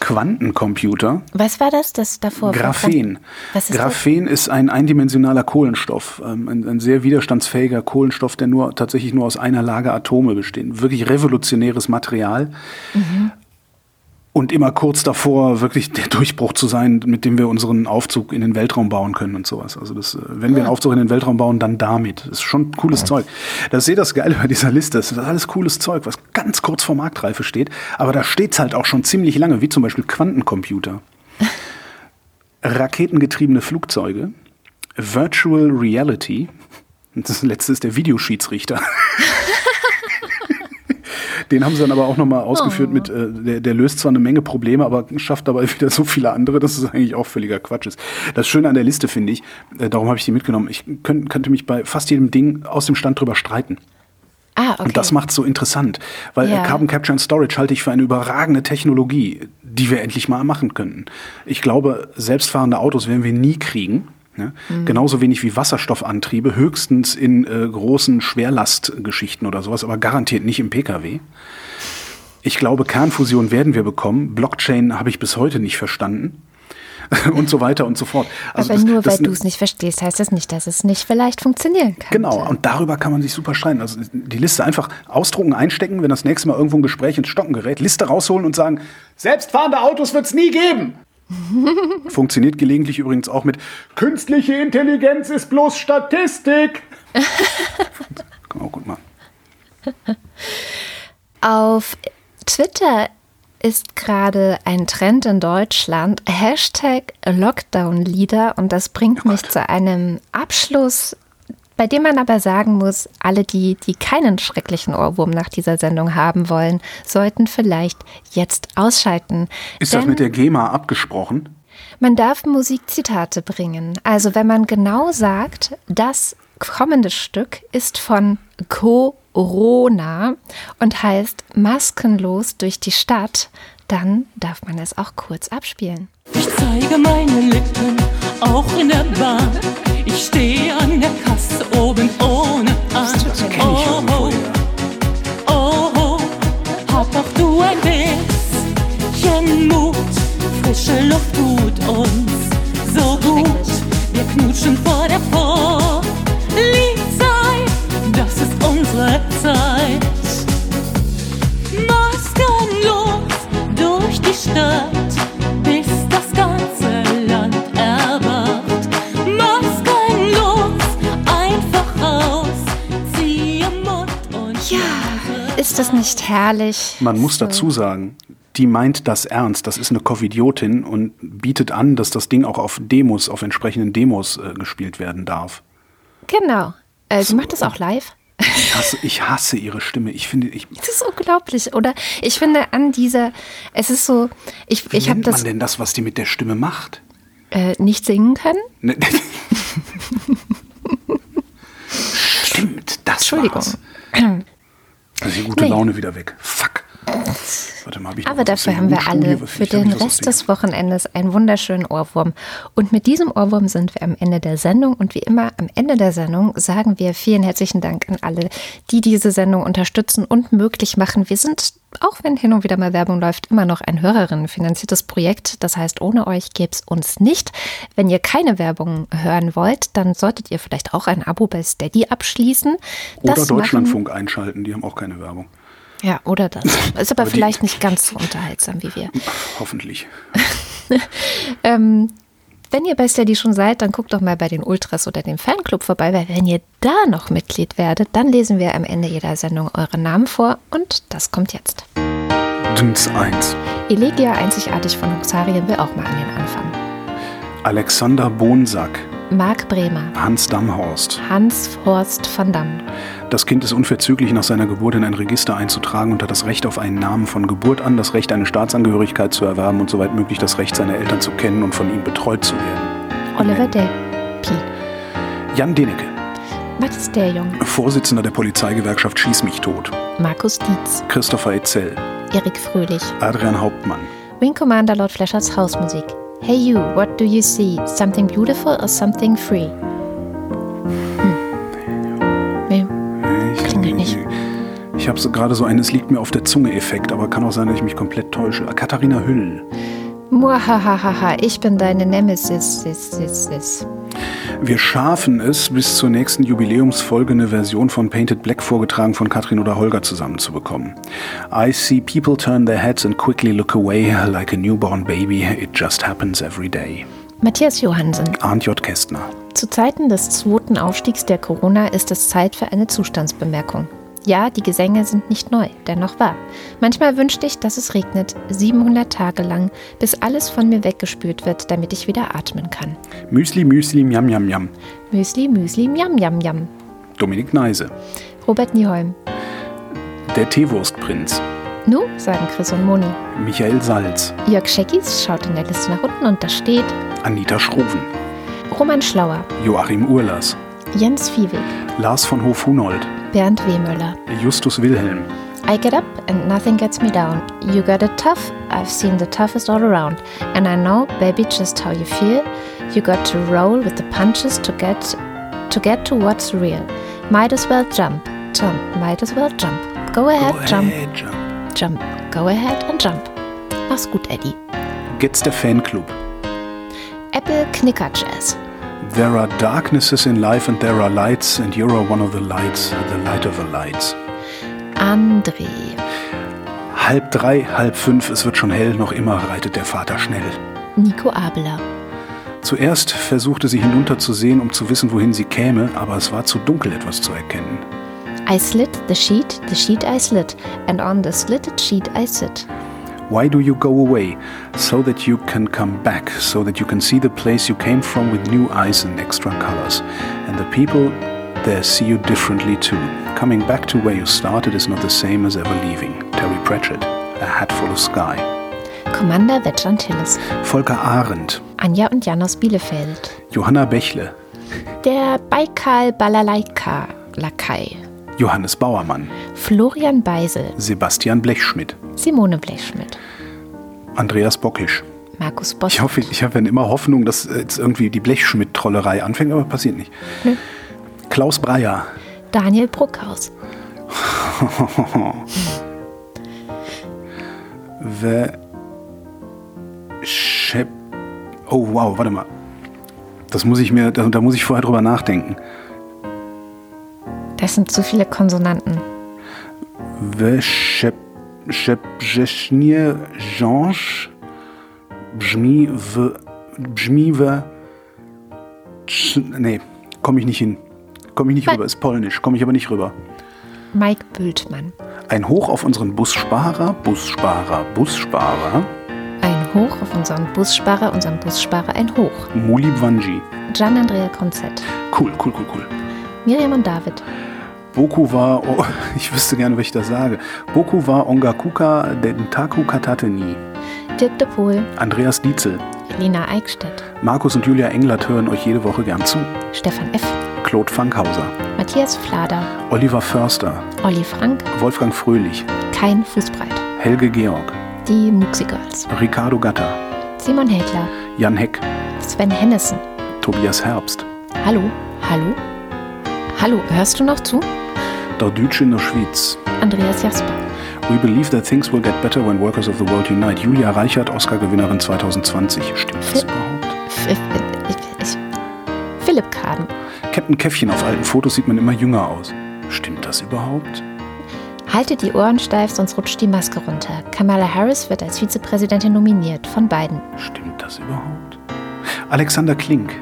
Quantencomputer. Was war das, das davor? Graphen. Was ist Graphen ist ein eindimensionaler Kohlenstoff, ähm, ein, ein sehr widerstandsfähiger Kohlenstoff, der nur tatsächlich nur aus einer Lage Atome besteht. Wirklich revolutionäres Material. Und immer kurz davor, wirklich der Durchbruch zu sein, mit dem wir unseren Aufzug in den Weltraum bauen können und sowas. Also das, äh, wenn wir einen Aufzug in den Weltraum bauen, dann damit. Das ist schon cooles Zeug. Das sehe das Geile bei dieser Liste. Das ist alles cooles Zeug, was ganz kurz vor Marktreife steht. Aber da steht's halt auch schon ziemlich lange, wie zum Beispiel Quantencomputer raketengetriebene Flugzeuge, Virtual Reality, und das letzte ist der Videoschiedsrichter. Den haben sie dann aber auch nochmal ausgeführt mit, äh, der, der löst zwar eine Menge Probleme, aber schafft dabei wieder so viele andere, dass es eigentlich auch völliger Quatsch ist. Das Schöne an der Liste finde ich, äh, darum habe ich die mitgenommen, ich könnt, könnte mich bei fast jedem Ding aus dem Stand drüber streiten. Ah, okay. Und das macht es so interessant, weil Ja. äh, Carbon Capture and Storage halte ich für eine überragende Technologie, die wir endlich mal machen könnten. Ich glaube, selbstfahrende Autos werden wir nie kriegen. Ne? Mhm. Genauso wenig wie Wasserstoffantriebe, höchstens in äh, großen Schwerlastgeschichten oder sowas, aber garantiert nicht im Pkw. Ich glaube, Kernfusion werden wir bekommen. Blockchain habe ich bis heute nicht verstanden. und so weiter und so fort. Also Aber das- nur weil du es nicht verstehst, heißt das nicht, dass es nicht vielleicht funktionieren kann. Genau, und darüber kann man sich super streiten. Also die Liste einfach ausdrucken, einstecken, wenn das nächste Mal irgendwo ein Gespräch ins Stocken gerät, Liste rausholen und sagen, selbstfahrende Autos wird es nie geben. Funktioniert gelegentlich übrigens auch mit künstliche Intelligenz ist bloß Statistik. kann man auch gut machen. Auf Twitter ist gerade ein Trend in Deutschland, Hashtag Lockdown-Lieder. Und das bringt mich zu einem Abschluss, bei dem man aber sagen muss, alle die, die keinen schrecklichen Ohrwurm nach dieser Sendung haben wollen, sollten vielleicht jetzt ausschalten. Ist das mit der GEMA abgesprochen? Man darf Musikzitate bringen. Also wenn man genau sagt, das kommende Stück ist von Corona und heißt Maskenlos durch die Stadt, dann darf man es auch kurz abspielen. Ich zeige meine Lippen, auch in der Bahn. Ich stehe an der Kasse oben ohne an. Kenn ich irgendwo, ja. oh, oh, hab auch du ein bisschen Mut. Frische Luft tut uns so gut. Wir knutschen vor der Polizei. Das ist unsere Zeit. Maskenlos durch die Stadt, ist das nicht herrlich? Man muss So. dazu sagen, die meint das ernst. Das ist eine Covidiotin und bietet an, dass das Ding auch auf Demos, auf entsprechenden Demos äh, gespielt werden darf. Genau. Äh, sie macht das auch live. Ich hasse, ich hasse ihre Stimme. Ich finde, ich, Das ist unglaublich, oder? Ich finde an dieser, es ist so, ich, wie ich habe das man denn das, was die mit der Stimme macht? äh, nicht singen können. Ne- Stimmt, das Entschuldigung. war's. Also die gute Nee. Laune wieder weg. Warte mal, hab ich Aber dafür haben wir Studie? alle Vielleicht für den Rest des Wochenendes einen wunderschönen Ohrwurm. Und mit diesem Ohrwurm sind wir am Ende der Sendung. Und wie immer am Ende der Sendung sagen wir vielen herzlichen Dank an alle, die diese Sendung unterstützen und möglich machen. Wir sind, auch wenn hin und wieder mal Werbung läuft, immer noch ein Hörerinnenfinanziertes Projekt. Das heißt, ohne euch gäbe es uns nicht. Wenn ihr keine Werbung hören wollt, dann solltet ihr vielleicht auch ein Abo bei Steady abschließen. Oder Das Deutschlandfunk einschalten, die haben auch keine Werbung. Ja, oder das. Ist aber Aber vielleicht nicht ganz so unterhaltsam wie wir. Hoffentlich. Ähm, wenn ihr bei Steady schon seid, dann guckt doch mal bei den Ultras oder dem Fanclub vorbei, weil wenn ihr da noch Mitglied werdet, dann lesen wir am Ende jeder Sendung eure Namen vor und das kommt jetzt. Dünns 1. Elegia einzigartig von Huxarien will auch mal an den Anfang. Alexander Bonsack. Marc Bremer, Hans Damhorst. Hans Horst van Damme, Das Kind ist unverzüglich nach seiner Geburt in ein Register einzutragen und hat das Recht auf einen Namen von Geburt an, das Recht, eine Staatsangehörigkeit zu erwerben und soweit möglich das Recht, seine Eltern zu kennen und von ihnen betreut zu werden. Oliver Pi, Jan Denecke, Mathis Derjung, Vorsitzender der Polizeigewerkschaft Schieß mich tot. Markus Dietz, Christopher Etzel, Erik Fröhlich, Adrian Hauptmann, Wing Commander Lord Fleschers Hausmusik. Hey you, what do you see? Something beautiful or something free? Hm. Nee. Ich, Klingelt nicht. Ich habe so gerade so einen Es liegt mir auf der Zunge Effekt, aber kann auch sein, dass ich mich komplett täusche. Katharina Hüll. Muahahaha, ich bin deine Nemesis. Sis, sis, sis. Wir schaffen es, bis zur nächsten Jubiläumsfolge eine Version von Painted Black vorgetragen von Katrin oder Holger zusammenzubekommen. I see people turn their heads and quickly look away like a newborn baby. It just happens every day. Matthias Johansen. Arndt J. Kästner. Zu Zeiten des zweiten Aufstiegs der Corona ist es Zeit für eine Zustandsbemerkung. Ja, die Gesänge sind nicht neu, dennoch wahr. Manchmal wünschte ich, dass es regnet, 700 Tage lang, bis alles von mir weggespült wird, damit ich wieder atmen kann. Müsli, Müsli, Miam, Miam, Miam. Müsli, Müsli, Miam, Miam, Miam. Dominik Neise. Robert Nieholm. Der Teewurstprinz. Nu, sagen Chris und Moni. Michael Salz. Jörg Scheckis schaut in der Liste nach unten und da steht Anita Schroven. Roman Schlauer, Joachim Urlas. Jens Viewig, Lars von Hof-Hunold. Bernd Wehmöller. Justus Wilhelm. I get up and nothing gets me down. You got it tough, I've seen the toughest all around. And I know, baby, just how you feel. You got to roll with the punches to get to get to what's real. Might as well jump, jump, might as well jump. Go ahead, jump, ahead, jump. jump. Go ahead and jump. Mach's gut, Eddie. Gets der Fanclub. Apple Knicker Jazz. There are darknesses in life and there are lights, and you're one of the lights, the light of the lights. André. Halb drei, halb fünf, es wird schon hell, noch immer reitet der Vater schnell. Nico Abler. Zuerst versuchte sie hinunterzusehen, um zu wissen, wohin sie käme, aber es war zu dunkel, etwas zu erkennen. I slit the sheet, the sheet I slit, and on the slitted sheet I sit. Why do you go away? So that you can come back, so that you can see the place you came from with new eyes and extra colors. And the people there see you differently too. Coming back to where you started is not the same as ever leaving. Terry Pratchett, A Hat Full of Sky. Commander Wetland Hillis. Volker Arendt, Anja und Jan aus Bielefeld. Johanna Bächle, Der Baikal Balalaika Lakai. Johannes Bauermann, Florian Beisel. Sebastian Blechschmidt, Simone Blechschmidt. Andreas Bockisch. Markus Boss. Ich hoffe, ich habe dann immer Hoffnung, dass jetzt irgendwie die Blechschmidt-Trollerei anfängt, aber passiert nicht. Klaus Breyer, Daniel Bruckhaus. The Shep. Oh wow, warte mal. Das muss ich mir, da, da muss ich vorher drüber nachdenken. Das sind zu viele Konsonanten. Jeschnier Jeange. Bżmiw. Bżmiwe. Sch- Nee, komme ich nicht hin. Komme ich nicht rüber. Ist polnisch, komme ich aber nicht rüber. Mike Bültmann. Ein Hoch auf unseren Bussparer, Bussparer, Bussparer. Ein Hoch auf unseren Bussparer, unseren Bussparer ein Hoch. Mulib Wanji. Gian Andrea Konzett. Cool, cool, cool, cool. Miriam und David. Boku war, oh, ich wüsste gerne, was ich da sage. Boku war Ongakuka Dentaku Katate ni. Dirk de Pohl. Andreas Dietzel. Elina Eickstedt. Markus und Julia Englert hören euch jede Woche gern zu. Stefan F. Claude Fankhauser. Matthias Flader. Oliver Förster. Olli Frank. Wolfgang Fröhlich. Kein Fußbreit. Helge Georg. Die Muxigirls. Ricardo Gatter. Simon Häkler. Jan Heck. Sven Hennissen. Tobias Herbst. Hallo. Hallo. Hallo, hörst du noch zu? Der Deutsche in der Schweiz. Andreas Jasper. We believe that things will get better when workers of the world unite. Julia Reichert, Oscar-Gewinnerin 2020. Stimmt das überhaupt? Philipp Kaden. Captain Käffchen auf alten Fotos sieht man immer jünger aus. Stimmt das überhaupt? Haltet die Ohren steif, sonst rutscht die Maske runter. Kamala Harris wird als Vizepräsidentin nominiert. Von beiden. Stimmt das überhaupt? Alexander Klink,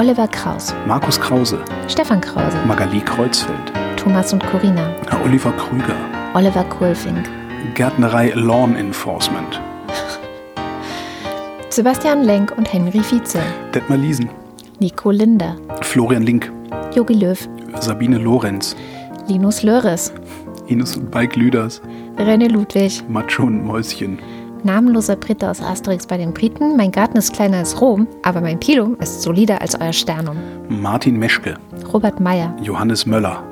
Oliver Kraus. Markus Krause, Stefan Krause. Magali Kreuzfeld, Thomas und Corinna. Oliver Krüger, Oliver Kohlfink. Gärtnerei Lawn Enforcement, Sebastian Lenk und Henry Vize. Detmar Liesen, Nico Linder. Florian Link, Jogi Löw. Sabine Lorenz, Linus Löres. Ines und Bike Lüders, René Ludwig. Macho und Mäuschen, Namenloser Brite aus Asterix bei den Briten. Mein Garten ist kleiner als Rom, aber mein Pilum ist solider als euer Sternum. Martin Meschke, Robert Meyer. Johannes Möller,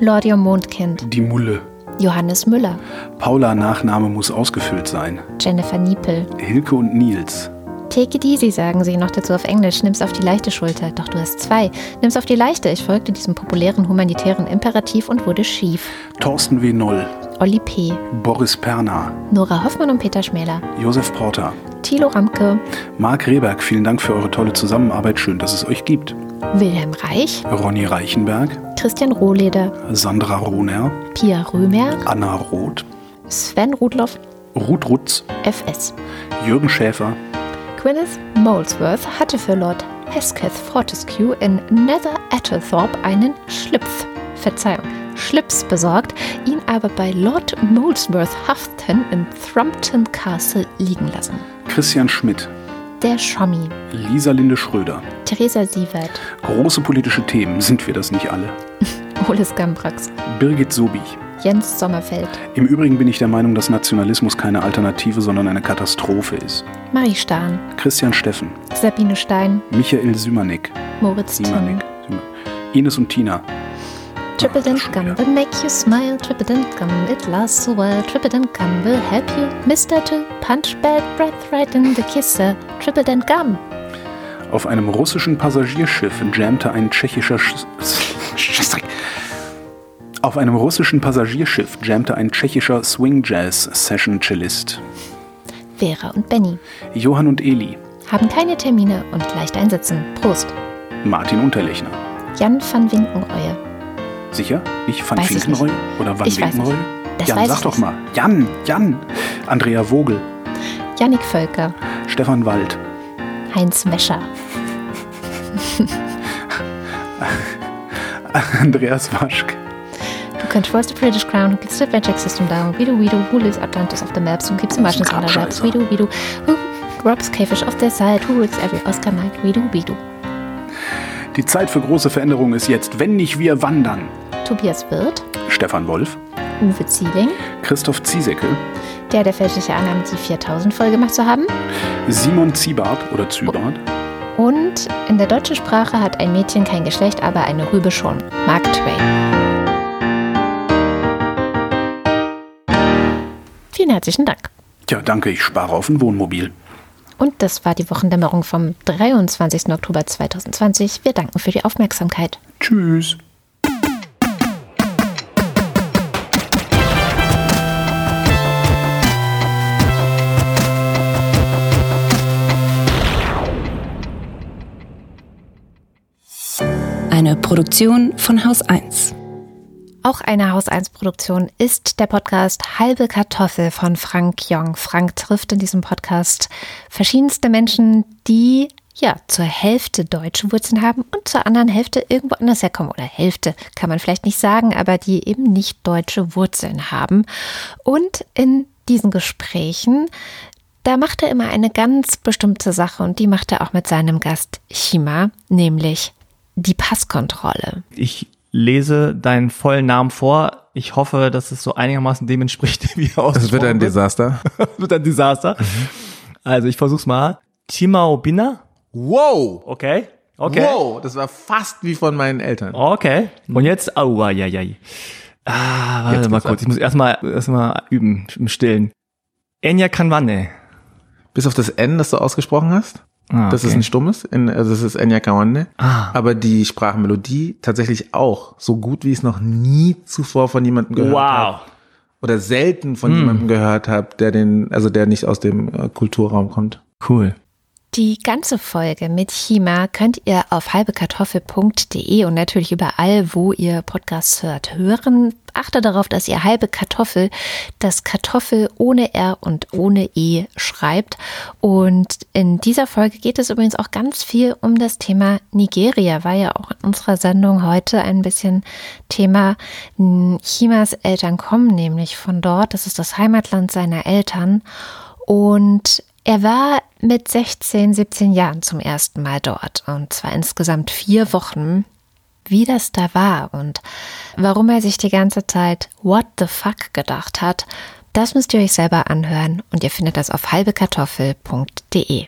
Lordio Mondkind. Die Mulle, Johannes Müller. Paula Nachname muss ausgefüllt sein, Jennifer Niepel. Hilke und Nils, Take it easy, sagen sie noch dazu auf Englisch. Nimm's auf die leichte Schulter. Doch du hast zwei. Nimm's auf die leichte. Ich folgte diesem populären humanitären Imperativ und wurde schief. Thorsten W. Noll, Olli P., Boris Perner, Nora Hoffmann und Peter Schmäler, Josef Porter, Thilo Ramke, Marc Rehberg, vielen Dank für eure tolle Zusammenarbeit. Schön, dass es euch gibt. Wilhelm Reich, Ronny Reichenberg, Christian Rohleder, Sandra Rohner, Pia Römer, Anna Roth, Sven Rudloff, Ruth Rutz, FS. Jürgen Schäfer, Gwyneth Molesworth hatte für Lord Hesketh Fortescue in Nether Attlethorpe einen Schlüpf, Verzeihung, Schlips besorgt, ihn aber bei Lord Molesworth Houghton in Thrumpton Castle liegen lassen. Christian Schmidt, Der Schommi, Lisa Linde Schröder. Theresa Sievert, Große politische Themen, sind wir das nicht alle? Oles Gambrax, Birgit Sobich. Jens Sommerfeld, Im Übrigen bin ich der Meinung, dass Nationalismus keine Alternative, sondern eine Katastrophe ist. Marie Stahn, Christian Steffen, Sabine Stein, Michael Sümanek, Moritz Timm. Simanek, Süma- Ines und Tina, Triple Dent Gum will make you smile. Triple Dent Gum, it lasts a while. Triple Dent Gum will help you, Mister, to punch bad breath right in the kisser. Triple Dent Gum. Auf einem russischen Passagierschiff jammte ein tschechischer Sch. Auf einem russischen Passagierschiff jammte ein tschechischer Swing Jazz Session Cellist. Vera und Benny Johann und Eli, haben keine Termine und leicht einsitzen. Prost. Martin Unterlechner. Jan van Winkenreue. Sicher? Nicht Van Weiß ich Finkenreue? Oder Van. Das Jan, sag doch mal. Jan, Jan. Andrea Vogel, Jannik Völker. Stefan Wald, Heinz Mescher. Andreas Waschk, Who controls the British crown, who keeps the magic system down, Wido Wido, who lives Atlantis off the maps, who keeps the Martians on their laps, Grabscheißer. Wido Wido, who robs Käfisch off their side, who rules every Oscar night, Wido Wido. Die Zeit für große Veränderungen ist jetzt, wenn nicht wir wandern. Tobias Wirth, Stefan Wolf, Uwe Zieling, Christoph Ziesecke, der der fälschliche Annahme, die 4000 voll gemacht zu haben. Simon Ziebart oder Zybart, Und in der deutschen Sprache hat ein Mädchen kein Geschlecht, aber eine Rübe schon. Mark Twain. Vielen herzlichen Dank. Tja, danke, ich spare auf ein Wohnmobil. Und das war die Wochendämmerung vom 23. Oktober 2020. Wir danken für die Aufmerksamkeit. Tschüss. Eine Produktion von Haus 1. Auch eine Haus 1 Produktion ist der Podcast Halbe Kartoffel von Frank Jong. Frank trifft in diesem Podcast verschiedenste Menschen, die ja zur Hälfte deutsche Wurzeln haben und zur anderen Hälfte irgendwo anders herkommen. Oder Hälfte kann man vielleicht nicht sagen, aber die eben nicht deutsche Wurzeln haben. Und in diesen Gesprächen, da macht er immer eine ganz bestimmte Sache und die macht er auch mit seinem Gast Chima, nämlich die Passkontrolle. Ich lese deinen vollen Namen vor. Ich hoffe, dass es so einigermaßen dem entspricht, wie er Das wird ein Desaster. Das wird ein Desaster. Also ich versuch's mal. Chimaobina. Wow! Okay. Okay. Wow, das war fast wie von meinen Eltern. Okay. Und jetzt, au, ai, ai, ai. Ah, warte Jetzt mal kurz. Ich muss erstmal erstmal üben im Stillen. Enya Kanwane. Bis auf das N, das du ausgesprochen hast. Ah, Das ist okay. ein stummes, in, also das ist Enya Kawanne. Ah. Aber die Sprachmelodie tatsächlich auch so gut, wie ich es noch nie zuvor von jemandem gehört habe. Wow. Oder selten von Hm. jemandem gehört habe, der den, also der nicht aus dem äh, Kulturraum kommt. Cool. Die ganze Folge mit Chima könnt ihr auf halbekartoffel.de und natürlich überall, wo ihr Podcasts hört, hören. Achte darauf, dass ihr halbe Kartoffel das Kartoffel ohne R und ohne E schreibt. Und in dieser Folge geht es übrigens auch ganz viel um das Thema Nigeria. War ja auch in unserer Sendung heute ein bisschen Thema. Chimas Eltern kommen nämlich von dort. Das ist das Heimatland seiner Eltern. Und er war mit 16, 17 Jahren zum ersten Mal dort und zwar insgesamt vier Wochen. Wie das da war und warum er sich die ganze Zeit What the fuck gedacht hat, das müsst ihr euch selber anhören und ihr findet das auf halbekartoffel.de.